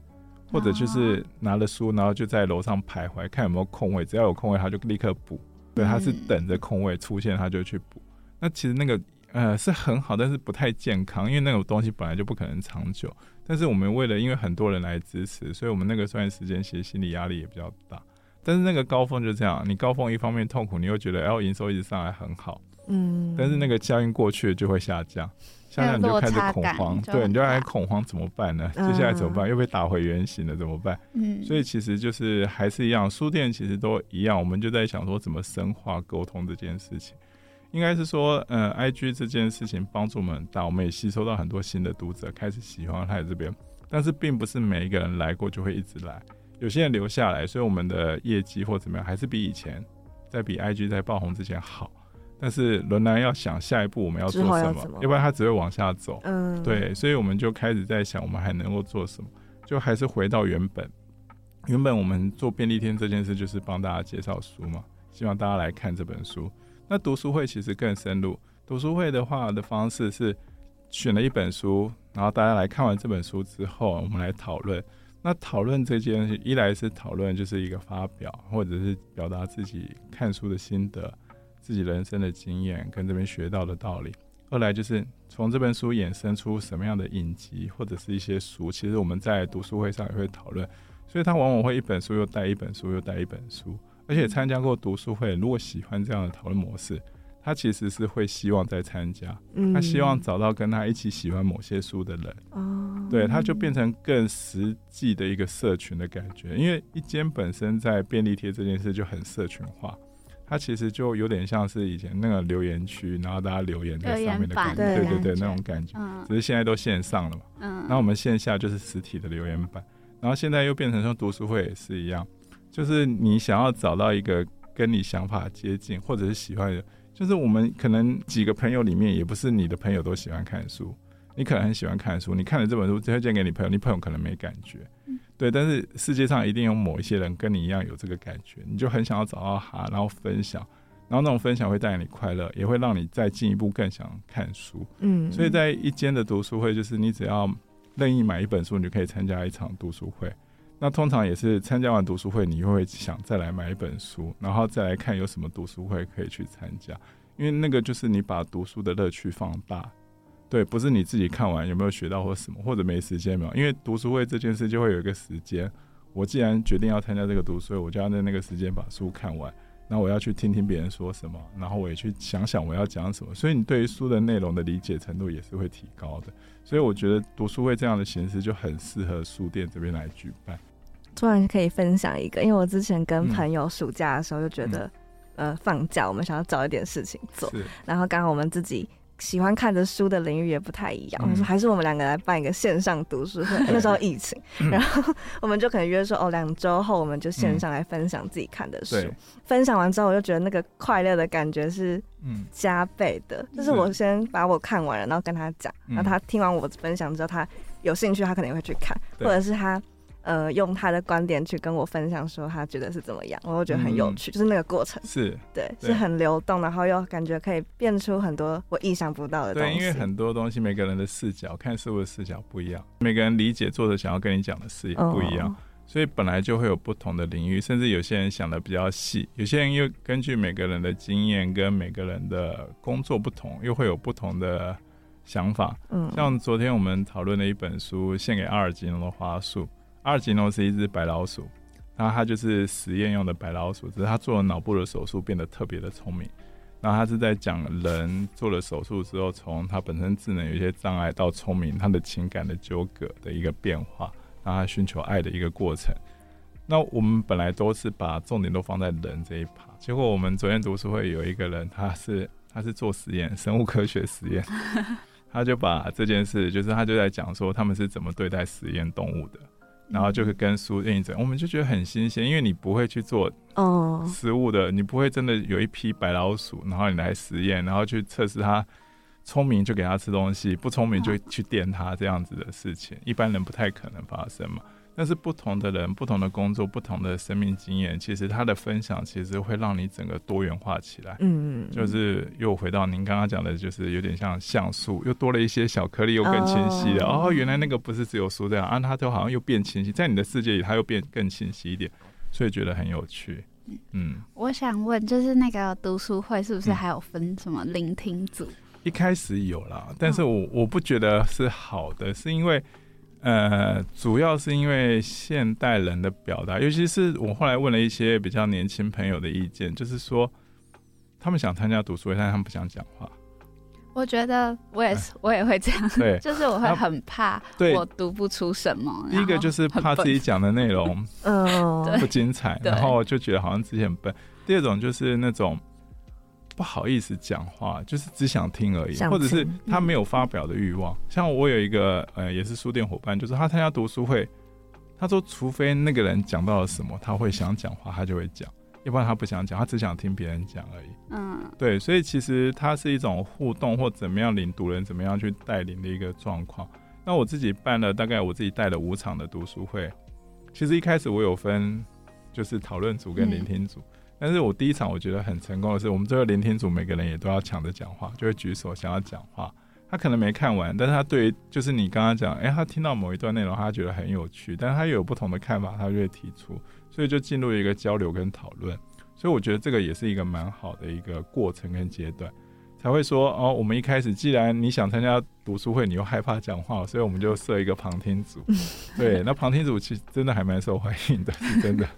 或者就是拿了书，然后就在楼上徘徊，看有没有空位，只要有空位他就立刻补。对，他是等着空位出现他就去补。那其实那个。呃，是很好，但是不太健康，因为那种东西本来就不可能长久。但是我们为了因为很多人来支持，所以我们那个算时间其实心理压力也比较大。但是那个高峰就这样，你高峰一方面痛苦，你又觉得哎，营收一直上来很好，嗯，但是那个效应过去了就会下降，下降你就开始恐慌，对，你就开始恐慌怎么办呢？接下来怎么办？又被打回原形了怎么办？嗯，所以其实就是还是一样，书店其实都一样，我们就在想说怎么深化沟通这件事情。应该是说，嗯，I G 这件事情帮助我们很大，我们也吸收到很多新的读者，开始喜欢来这边。但是，并不是每一个人来过就会一直来，有些人留下来，所以我们的业绩或怎么样，还是比以前，在比 I G 在爆红之前好。但是，仍然要想下一步我们要做什么，要不然它只会往下走。嗯，对，所以我们就开始在想，我们还能够做什么？就还是回到原本，原本我们做便利贴这件事，就是帮大家介绍书嘛，希望大家来看这本书。那读书会其实更深入。读书会的话的方式是选了一本书，然后大家来看完这本书之后，我们来讨论。那讨论这件事，一来是讨论就是一个发表，或者是表达自己看书的心得、自己人生的经验跟这边学到的道理；二来就是从这本书衍生出什么样的影集或者是一些书，其实我们在读书会上也会讨论。所以他往往会一本书又带一本书又带一本书。而且参加过读书会，如果喜欢这样的讨论模式，他其实是会希望再参加。他希望找到跟他一起喜欢某些书的人。哦，对，他就变成更实际的一个社群的感觉。因为一间本身在便利贴这件事就很社群化，它其实就有点像是以前那个留言区，然后大家留言在上面的感觉。对对对，那种感觉。只是现在都线上了嘛。嗯。那我们线下就是实体的留言板，然后现在又变成说读书会也是一样。就是你想要找到一个跟你想法接近，或者是喜欢的，就是我们可能几个朋友里面，也不是你的朋友都喜欢看书，你可能很喜欢看书，你看了这本书推荐给你朋友，你朋友可能没感觉，对，但是世界上一定有某一些人跟你一样有这个感觉，你就很想要找到他，然后分享，然后那种分享会带给你快乐，也会让你再进一步更想看书，嗯，所以在一间的读书会，就是你只要任意买一本书，你就可以参加一场读书会。那通常也是参加完读书会，你又会想再来买一本书，然后再来看有什么读书会可以去参加，因为那个就是你把读书的乐趣放大，对，不是你自己看完有没有学到或什么，或者没时间没有，因为读书会这件事就会有一个时间，我既然决定要参加这个读书会，我就要在那个时间把书看完，那我要去听听别人说什么，然后我也去想想我要讲什么，所以你对于书的内容的理解程度也是会提高的，所以我觉得读书会这样的形式就很适合书店这边来举办。突然可以分享一个，因为我之前跟朋友暑假的时候就觉得，呃，放假我们想要找一点事情做，然后刚好我们自己喜欢看的书的领域也不太一样。我说还是我们两个来办一个线上读书会。那时候疫情，然后我们就可能约说哦，两周后我们就线上来分享自己看的书。分享完之后，我就觉得那个快乐的感觉是加倍的。就是我先把我看完了，然后跟他讲，然后他听完我分享之后，他有兴趣，他可能也会去看，或者是他。呃，用他的观点去跟我分享，说他觉得是怎么样，我会觉得很有趣，就是那个过程。是。对，是很流动，然后又感觉可以变出很多我意想不到的东西。对，因为很多东西每个人的视角看事物的视角不一样，每个人理解作者想要跟你讲的事也不一样，所以本来就会有不同的领域，甚至有些人想的比较细，有些人又根据每个人的经验跟每个人的工作不同，又会有不同的想法。嗯，像昨天我们讨论的一本书《献给阿尔吉诺的花束》。阿尔吉诺是一只白老鼠，然后它就是实验用的白老鼠，只是它做了脑部的手术，变得特别的聪明。然后它是在讲人做了手术之后，从他本身智能有一些障碍到聪明，他的情感的纠葛的一个变化，让他寻求爱的一个过程。那我们本来都是把重点都放在人这一趴，结果我们昨天读书会有一个人，他是他是做实验，生物科学实验，他就把这件事，就是他就在讲说他们是怎么对待实验动物的。然后就是跟书印证，我们就觉得很新鲜，因为你不会去做哦食物的，你不会真的有一批白老鼠，然后你来实验，然后去测试它聪明就给它吃东西，不聪明就去电它这样子的事情，一般人不太可能发生嘛。但是不同的人、不同的工作、不同的生命经验，其实他的分享其实会让你整个多元化起来。嗯嗯，就是又回到您刚刚讲的，就是有点像像素，又多了一些小颗粒，又更清晰了。哦，原来那个不是只有书这样啊，它就好像又变清晰，在你的世界里，它又变更清晰一点，所以觉得很有趣。嗯，我想问，就是那个读书会是不是还有分什么聆听组？一开始有啦，但是我我不觉得是好的，是因为。呃，主要是因为现代人的表达，尤其是我后来问了一些比较年轻朋友的意见，就是说他们想参加读书会，但他们不想讲话。我觉得我也是，我也会这样，对，就是我会很怕，我读不出什么。第一个就是怕自己讲的内容 嗯，不精彩，然后就觉得好像自己很笨。第二种就是那种。不好意思讲话，就是只想听而已，或者是他没有发表的欲望。像我有一个呃，也是书店伙伴，就是他参加读书会，他说除非那个人讲到了什么，他会想讲话，他就会讲；，要不然他不想讲，他只想听别人讲而已。嗯，对，所以其实它是一种互动或怎么样领读人怎么样去带领的一个状况。那我自己办了大概我自己带了五场的读书会，其实一开始我有分就是讨论组跟聆听组。但是我第一场我觉得很成功的是，我们这个聆听组每个人也都要抢着讲话，就会举手想要讲话。他可能没看完，但是他对于就是你刚刚讲，哎，他听到某一段内容，他觉得很有趣，但是他又有不同的看法，他就会提出，所以就进入一个交流跟讨论。所以我觉得这个也是一个蛮好的一个过程跟阶段，才会说哦，我们一开始既然你想参加读书会，你又害怕讲话，所以我们就设一个旁听组。对，那旁听组其实真的还蛮受欢迎的，是真的。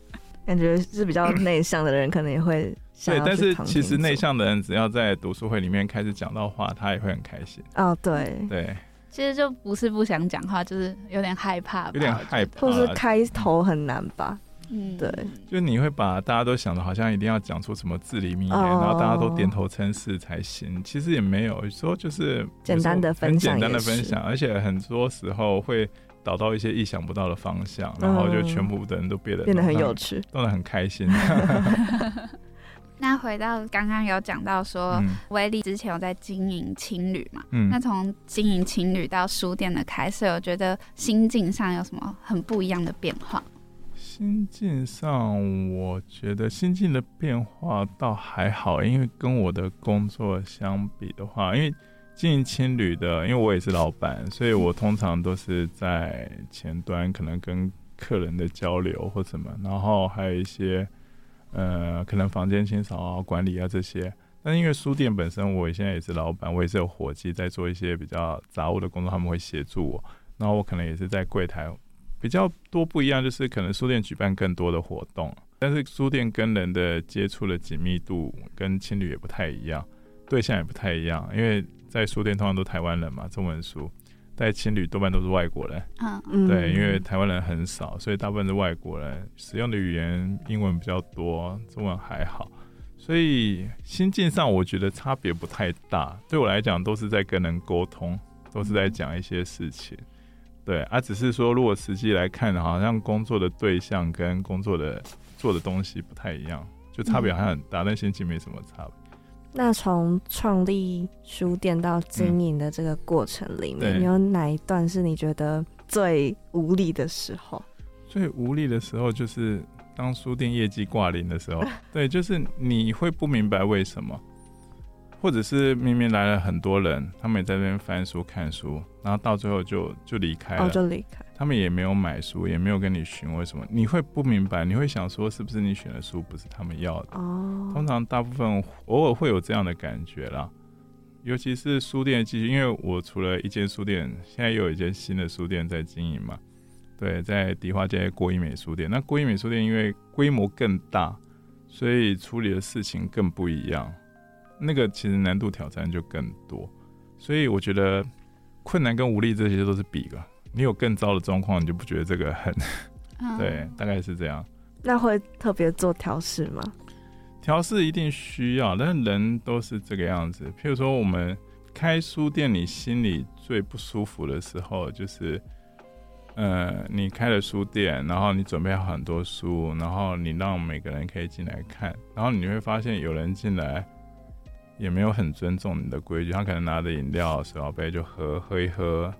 感觉是比较内向的人，可能也会对。但是其实内向的人，只要在读书会里面开始讲到话，他也会很开心。哦，对对。其实就不是不想讲话，就是有点害怕，有点害怕，或是开头很难吧。嗯，对。就你会把大家都想的好像一定要讲出什么至理名言，然后大家都点头称是才行。其实也没有，说就是简单的分享，简单的分享，而且很多时候会。导到一些意想不到的方向，然后就全部的人都变得变得很有趣，弄得很开心。那回到刚刚有讲到说，威力之前有在经营青旅嘛？嗯，那从经营青旅到书店的开设，我觉得心境上有什么很不一样的变化？心境上，我觉得心境的变化倒还好，因为跟我的工作相比的话，因为。经营青旅的，因为我也是老板，所以我通常都是在前端，可能跟客人的交流或什么，然后还有一些呃，可能房间清扫啊、管理啊这些。但因为书店本身，我现在也是老板，我也是有伙计在做一些比较杂物的工作，他们会协助我。然后我可能也是在柜台比较多不一样，就是可能书店举办更多的活动，但是书店跟人的接触的紧密度跟青旅也不太一样，对象也不太一样，因为。在书店通常都台湾人嘛，中文书；带情侣多半都是外国人。嗯，对，因为台湾人很少，所以大部分是外国人，使用的语言英文比较多，中文还好。所以心境上我觉得差别不太大。对我来讲，都是在跟人沟通，都是在讲一些事情。对，啊，只是说如果实际来看，好像工作的对象跟工作的做的东西不太一样，就差别好像很大，但心情没什么差别。那从创立书店到经营的这个过程里面，有哪一段是你觉得最无力的时候？最无力的时候就是当书店业绩挂零的时候。对，就是你会不明白为什么。或者是明明来了很多人，他们也在那边翻书看书，然后到最后就就离开了，就离开。他们也没有买书，也没有跟你询问什么，你会不明白，你会想说是不是你选的书不是他们要的？哦。通常大部分偶尔会有这样的感觉啦，尤其是书店继续，因为我除了一间书店，现在又有一间新的书店在经营嘛。对，在迪化街国一美书店。那国一美书店因为规模更大，所以处理的事情更不一样。那个其实难度挑战就更多，所以我觉得困难跟无力这些都是比个。你有更糟的状况，你就不觉得这个很 对，大概是这样。那会特别做调试吗？调试一定需要，但是人都是这个样子。譬如说，我们开书店，你心里最不舒服的时候，就是呃，你开了书店，然后你准备好很多书，然后你让每个人可以进来看，然后你会发现有人进来。也没有很尊重你的规矩，他可能拿着饮料手摇杯就喝喝一喝，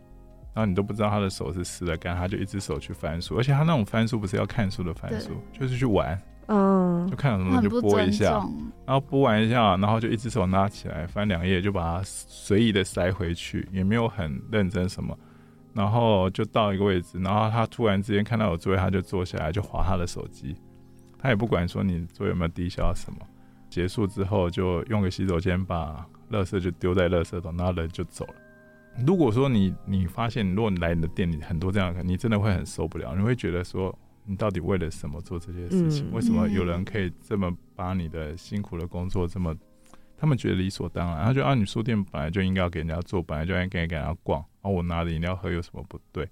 然后你都不知道他的手是湿的干，他就一只手去翻书，而且他那种翻书不是要看书的翻书，就是去玩，嗯，就看到什么就拨一下，然后拨完一下，然后就一只手拿起来翻两页，就把它随意的塞回去，也没有很认真什么，然后就到一个位置，然后他突然之间看到有座位，他就坐下来就划他的手机，他也不管说你座位有没有低消什么。结束之后，就用个洗手间把垃圾就丢在垃圾桶，然后人就走了。如果说你你发现，如果你来你的店里很多这样的，你真的会很受不了。你会觉得说，你到底为了什么做这些事情？为什么有人可以这么把你的辛苦的工作这么，他们觉得理所当然？他觉得啊，你书店本来就应该要给人家做，本来就应该给人家逛，啊我拿着饮料喝有什么不对？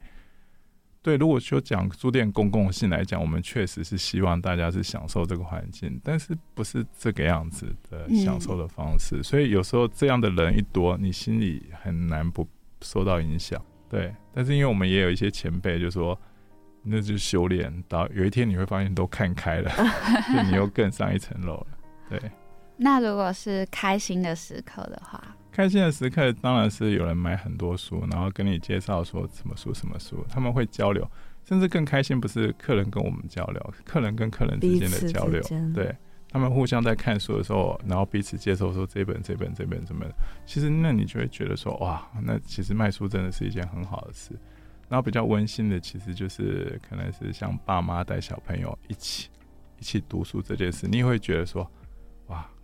对，如果说讲书店公共性来讲，我们确实是希望大家是享受这个环境，但是不是这个样子的享受的方式。所以有时候这样的人一多，你心里很难不受到影响。对，但是因为我们也有一些前辈就说，那就是修炼到有一天你会发现都看开了，就你又更上一层楼了。对。那如果是开心的时刻的话？开心的时刻当然是有人买很多书，然后跟你介绍说什么书什么书，他们会交流，甚至更开心不是客人跟我们交流，客人跟客人之间的交流，对他们互相在看书的时候，然后彼此接受说这本这本这本什么，其实那你就会觉得说哇，那其实卖书真的是一件很好的事。然后比较温馨的，其实就是可能是像爸妈带小朋友一起一起读书这件事，你会觉得说哇。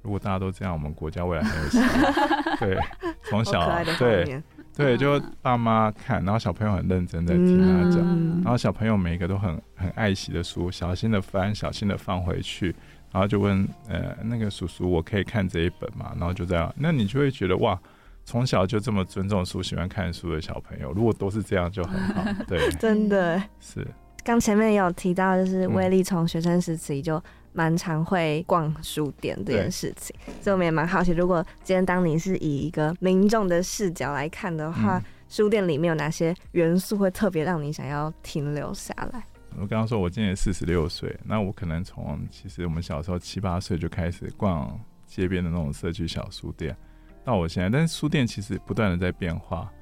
如果大家都这样，我们国家未来很有希望。对，从小对对，就爸妈看，然后小朋友很认真在听他讲，然后小朋友每一个都很很爱惜的书，小心的翻，小心的放回去，然后就问呃那个叔叔，我可以看这一本吗？然后就这样，那你就会觉得哇，从小就这么尊重书、喜欢看书的小朋友，如果都是这样就很好。对，真的是。刚前面有提到，就是威力从学生时期就。蛮常会逛书店这件事情，所以我们也蛮好奇，如果今天当你是以一个民众的视角来看的话，书店里面有哪些元素会特别让你想要停留下来？我刚刚说我今年四十六岁，那我可能从其实我们小时候七八岁就开始逛街边的那种社区小书店，到我现在，但是书店其实不断的在变化。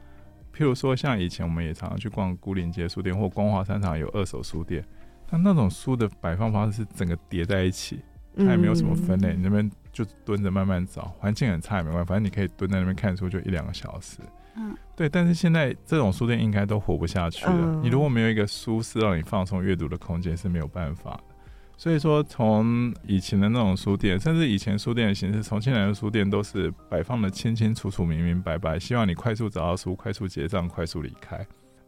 譬如说，像以前我们也常常去逛孤林街书店或光华商场有二手书店。那那种书的摆放方式是整个叠在一起，它也没有什么分类，你那边就蹲着慢慢找，环境很差也没关系，反正你可以蹲在那边看书就一两个小时。嗯，对。但是现在这种书店应该都活不下去了。你如果没有一个舒适让你放松阅读的空间是没有办法的。所以说，从以前的那种书店，甚至以前书店的形式，重庆来的书店都是摆放的清清楚楚、明明白白，希望你快速找到书、快速结账、快速离开。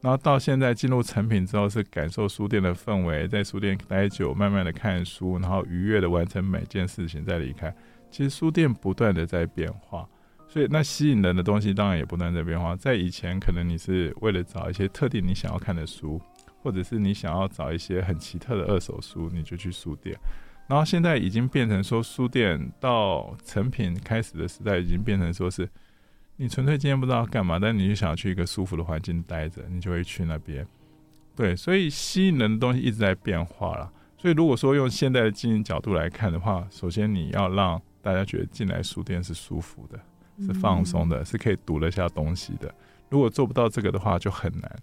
然后到现在进入成品之后，是感受书店的氛围，在书店待久，慢慢的看书，然后愉悦的完成每件事情再离开。其实书店不断的在变化，所以那吸引人的东西当然也不断在变化。在以前，可能你是为了找一些特定你想要看的书，或者是你想要找一些很奇特的二手书，你就去书店。然后现在已经变成说，书店到成品开始的时代，已经变成说是，你纯粹今天不知道干嘛，但你就想去一个舒服的环境待着，你就会去那边。对，所以吸引人的东西一直在变化了。所以如果说用现代的经营角度来看的话，首先你要让大家觉得进来书店是舒服的，是放松的，是可以读得下东西的。如果做不到这个的话，就很难，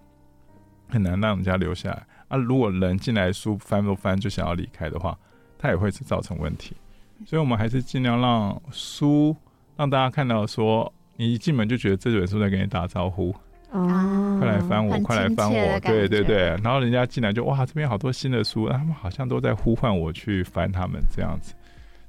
很难让人家留下来。啊，如果人进来书翻不翻就想要离开的话，它也会是造成问题，所以我们还是尽量让书让大家看到，说你一进门就觉得这本书在跟你打招呼，哦，快来翻我，快来翻我，对对对，然后人家进来就哇，这边好多新的书，他们好像都在呼唤我去翻他们这样子。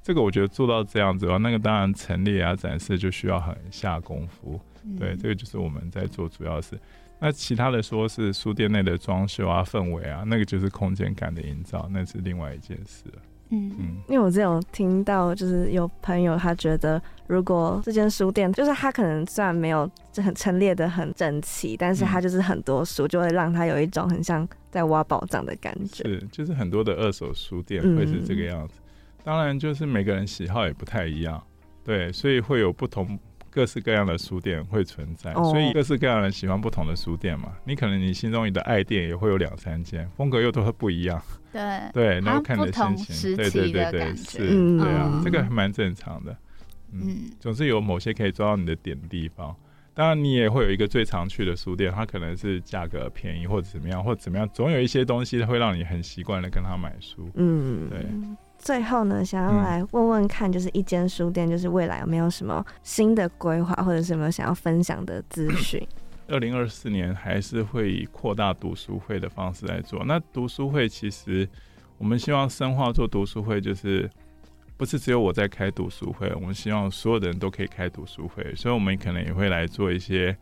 这个我觉得做到这样子的话，那个当然陈列啊展示就需要很下功夫，对，这个就是我们在做主要是。那其他的说是书店内的装修啊、氛围啊，那个就是空间感的营造，那是另外一件事了。嗯嗯，因为我之前有听到，就是有朋友他觉得，如果这间书店，就是他可能虽然没有很陈列的很整齐，但是他就是很多书，就会让他有一种很像在挖宝藏的感觉。是，就是很多的二手书店会是这个样子。当然，就是每个人喜好也不太一样，对，所以会有不同。各式各样的书店会存在，所以各式各样的人喜欢不同的书店嘛。你可能你心中你的爱店也会有两三间，风格又都会不一样。对对，然后看你的心情，对对对对，是，对啊，这个还蛮正常的。嗯，总是有某些可以抓到你的点的地方。当然，你也会有一个最常去的书店，它可能是价格便宜或者怎么样，或者怎么样，总有一些东西会让你很习惯的跟他买书。嗯，对。最后呢，想要来问问看，就是一间书店，就是未来有没有什么新的规划，或者是有没有想要分享的资讯？二零二四年还是会以扩大读书会的方式来做。那读书会其实我们希望深化做读书会，就是不是只有我在开读书会，我们希望所有的人都可以开读书会，所以我们可能也会来做一些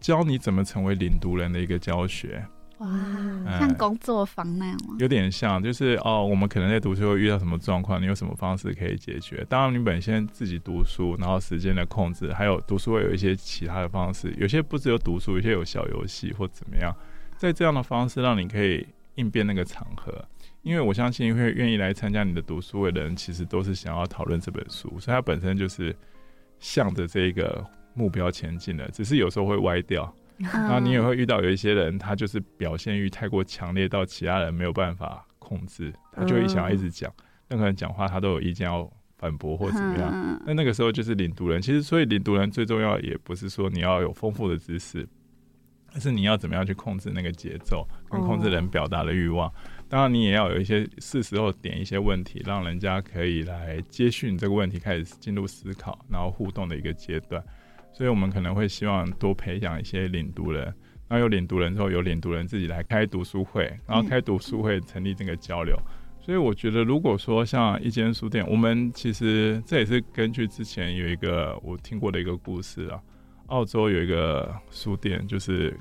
教你怎么成为领读人的一个教学。哇，像工作坊那样吗？有点像，就是哦，我们可能在读书会遇到什么状况，你有什么方式可以解决？当然，你本身自己读书，然后时间的控制，还有读书会有一些其他的方式，有些不只有读书，有些有小游戏或怎么样，在这样的方式让你可以应变那个场合。因为我相信，会愿意来参加你的读书会的人，其实都是想要讨论这本书，所以它本身就是向着这个目标前进的，只是有时候会歪掉。然后你也会遇到有一些人，他就是表现欲太过强烈，到其他人没有办法控制，他就会想要一直讲，任何人讲话他都有意见要反驳或怎么样。那那个时候就是领读人，其实所以领读人最重要也不是说你要有丰富的知识，而是你要怎么样去控制那个节奏，跟控制人表达的欲望。当然你也要有一些是时候点一些问题，让人家可以来接续这个问题，开始进入思考，然后互动的一个阶段。所以我们可能会希望多培养一些领读人，然后有领读人之后，有领读人自己来开读书会，然后开读书会成立这个交流。所以我觉得，如果说像一间书店，我们其实这也是根据之前有一个我听过的一个故事啊，澳洲有一个书店，就是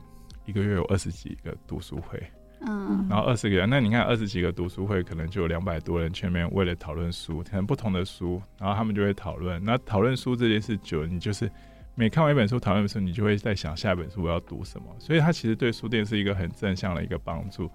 一个月有二十几个读书会，嗯，然后二十个人，那你看二十几个读书会，可能就有两百多人全面为了讨论书，可能不同的书，然后他们就会讨论。那讨论书这件事久，你就是。每看完一本书，讨论的时候，你就会在想下一本书我要读什么。所以它其实对书店是一个很正向的一个帮助。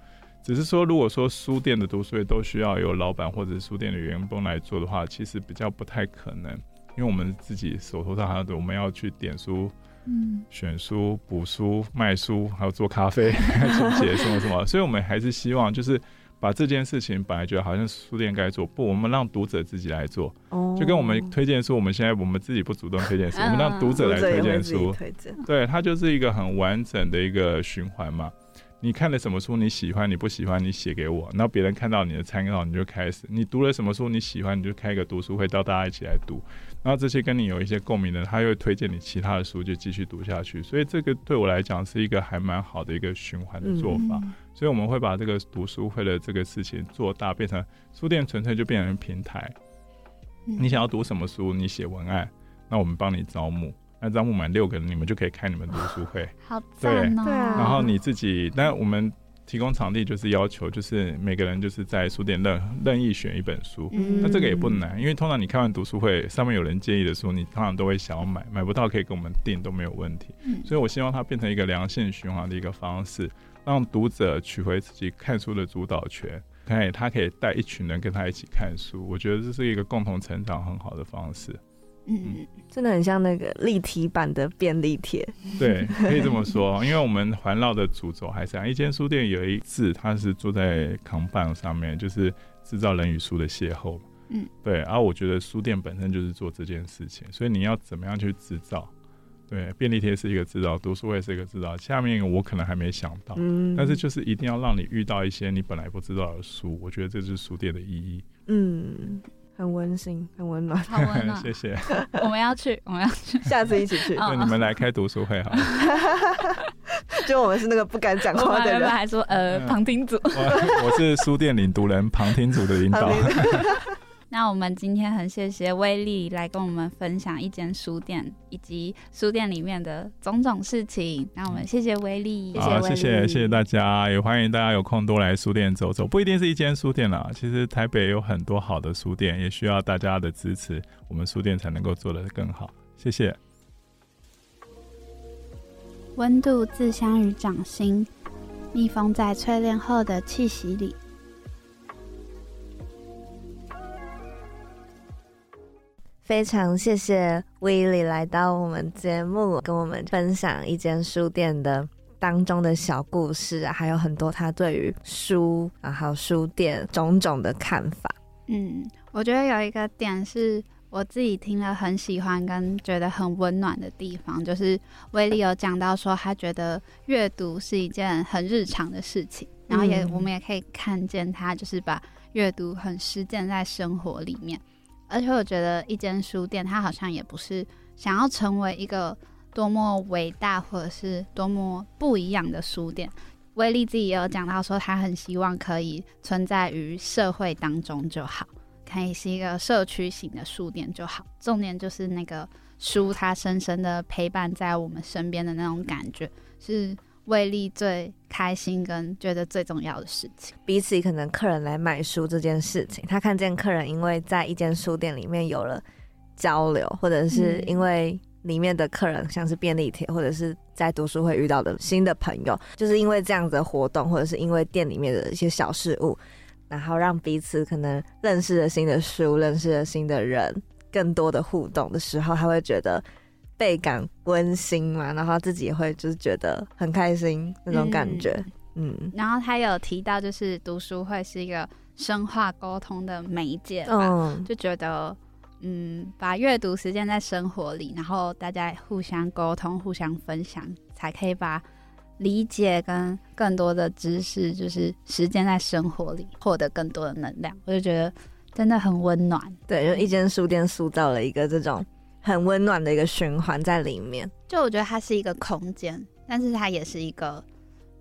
只是说，如果说书店的读书会都需要由老板或者书店的员工来做的话，其实比较不太可能，因为我们自己手头上还有我们要去点书、嗯，选书、补书、卖书，还有做咖啡、清洁什么什么。所以我们还是希望就是。把这件事情本来觉得好像书店该做，不，我们让读者自己来做，就跟我们推荐书，我们现在我们自己不主动推荐书，我们让读者来推荐书，对，它就是一个很完整的一个循环嘛。你看了什么书你喜欢，你不喜欢你写给我，然后别人看到你的参考，你就开始，你读了什么书你喜欢，你就开一个读书会，到大家一起来读，然后这些跟你有一些共鸣的，他又推荐你其他的书，就继续读下去。所以这个对我来讲是一个还蛮好的一个循环的做法。所以我们会把这个读书会的这个事情做大，变成书店纯粹就变成平台。你想要读什么书，你写文案，那我们帮你招募。那招募满六个人，你们就可以开你们读书会。好赞哦！然后你自己，但我们提供场地就是要求，就是每个人就是在书店任任意选一本书。那这个也不难，因为通常你开完读书会，上面有人建议的书，你通常都会想要买，买不到可以跟我们订都没有问题。所以我希望它变成一个良性循环的一个方式。让读者取回自己看书的主导权，可以他可以带一群人跟他一起看书，我觉得这是一个共同成长很好的方式。嗯，真的很像那个立体版的便利贴。对，可以这么说，因为我们环绕的主轴还是一间书店有一字，它是坐在扛棒上面，就是制造人与书的邂逅。嗯，对。然后我觉得书店本身就是做这件事情，所以你要怎么样去制造？对，便利贴是一个制造，读书会是一个制造。下面我可能还没想到，嗯，但是就是一定要让你遇到一些你本来不知道的书，我觉得这是书店的意义。嗯。很温馨，很温暖，好温暖。谢谢。我们要去，我们要去，下次一起去。那你们来开读书会好。就我们是那个不敢讲话的人，还说呃旁听组。我是书店领读人，旁听组的领导。那我们今天很谢谢威力来跟我们分享一间书店以及书店里面的种种事情。那我们谢谢威力，好，谢谢谢谢大家，也欢迎大家有空多来书店走走，不一定是一间书店啦，其实台北有很多好的书店，也需要大家的支持，我们书店才能够做得更好。谢谢。温度自香于掌心，密封在淬炼后的气息里。非常谢谢威利来到我们节目，跟我们分享一间书店的当中的小故事啊，还有很多他对于书啊，还有书店种种的看法。嗯，我觉得有一个点是我自己听了很喜欢跟觉得很温暖的地方，就是威利有讲到说，他觉得阅读是一件很日常的事情，然后也我们也可以看见他就是把阅读很实践在生活里面。而且我觉得一间书店，它好像也不是想要成为一个多么伟大或者是多么不一样的书店。威利自己也有讲到说，他很希望可以存在于社会当中就好，可以是一个社区型的书店就好。重点就是那个书，它深深的陪伴在我们身边的那种感觉是。威力最开心跟觉得最重要的事情，彼此可能客人来买书这件事情，他看见客人因为在一间书店里面有了交流，或者是因为里面的客人像是便利贴，或者是在读书会遇到的新的朋友，就是因为这样的活动，或者是因为店里面的一些小事物，然后让彼此可能认识了新的书，认识了新的人，更多的互动的时候，他会觉得。倍感温馨嘛，然后自己也会就是觉得很开心那种感觉，嗯。然后他有提到，就是读书会是一个深化沟通的媒介吧，就觉得嗯，把阅读实践在生活里，然后大家互相沟通、互相分享，才可以把理解跟更多的知识，就是时间在生活里，获得更多的能量。我就觉得真的很温暖。对，就一间书店塑造了一个这种。很温暖的一个循环在里面，就我觉得它是一个空间，但是它也是一个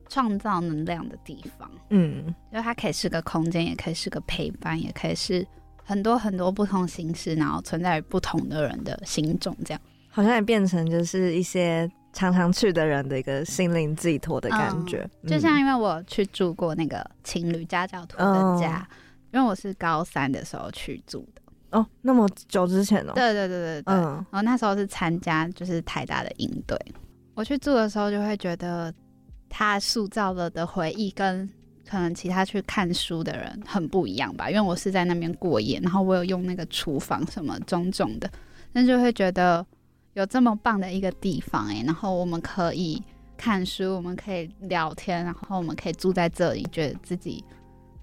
创造能量的地方。嗯，就它可以是个空间，也可以是个陪伴，也可以是很多很多不同形式，然后存在于不同的人的心中，这样好像也变成就是一些常常去的人的一个心灵寄托的感觉。就像因为我去住过那个情侣家教徒的家，因为我是高三的时候去住的。哦，那么久之前哦。对对对对对，嗯，我那时候是参加就是台大的营队，我去住的时候就会觉得，他塑造了的回忆跟可能其他去看书的人很不一样吧，因为我是在那边过夜，然后我有用那个厨房什么种种的，那就会觉得有这么棒的一个地方哎，然后我们可以看书，我们可以聊天，然后我们可以住在这里，觉得自己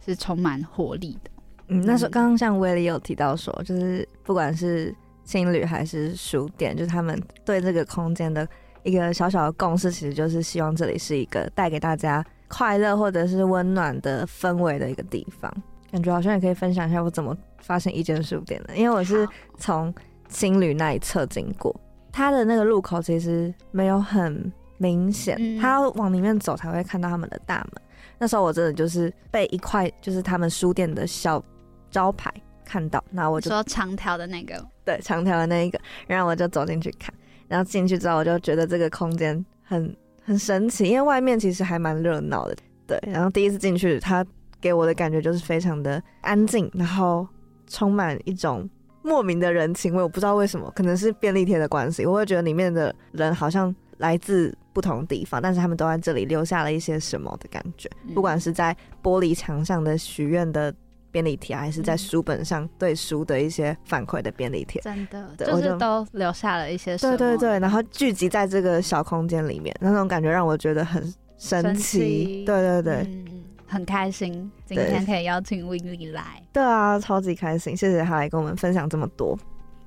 是充满活力的。嗯，那时候刚刚像威利有提到说，就是不管是青旅还是书店，就是他们对这个空间的一个小小的共识，其实就是希望这里是一个带给大家快乐或者是温暖的氛围的一个地方。感觉好像也可以分享一下我怎么发现一间书店的，因为我是从青旅那一侧经过，它的那个入口其实没有很明显，它要往里面走才会看到他们的大门。那时候我真的就是被一块就是他们书店的小。招牌看到，那我就说长条的那个，对，长条的那一个，然后我就走进去看，然后进去之后，我就觉得这个空间很很神奇，因为外面其实还蛮热闹的，对，然后第一次进去，它给我的感觉就是非常的安静，然后充满一种莫名的人情味，我不知道为什么，可能是便利贴的关系，我会觉得里面的人好像来自。不同地方，但是他们都在这里留下了一些什么的感觉。不管是在玻璃墙上的许愿的便利贴，还是在书本上对书的一些反馈的便利贴，真的就是都留下了一些。对对对，然后聚集在这个小空间里面，那种感觉让我觉得很神奇。对对对，很开心今天可以邀请 Willy 来。对啊，超级开心，谢谢他来跟我们分享这么多。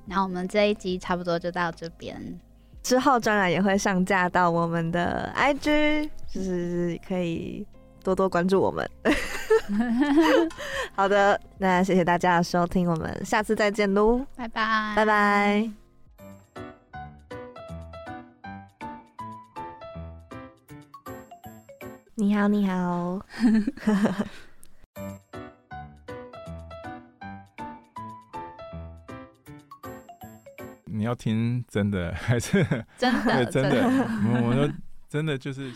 那我们这一集差不多就到这边，之后专栏也会上架到我们的 IG，就是可以多多关注我们。好的，那谢谢大家的收听，我们下次再见喽，拜拜，拜拜。你好，你好。你要听真的还是真的？真的，我说真的就是。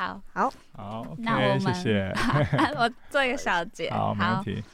好，好，好，那我们谢谢。我做一个小结，好，没问题。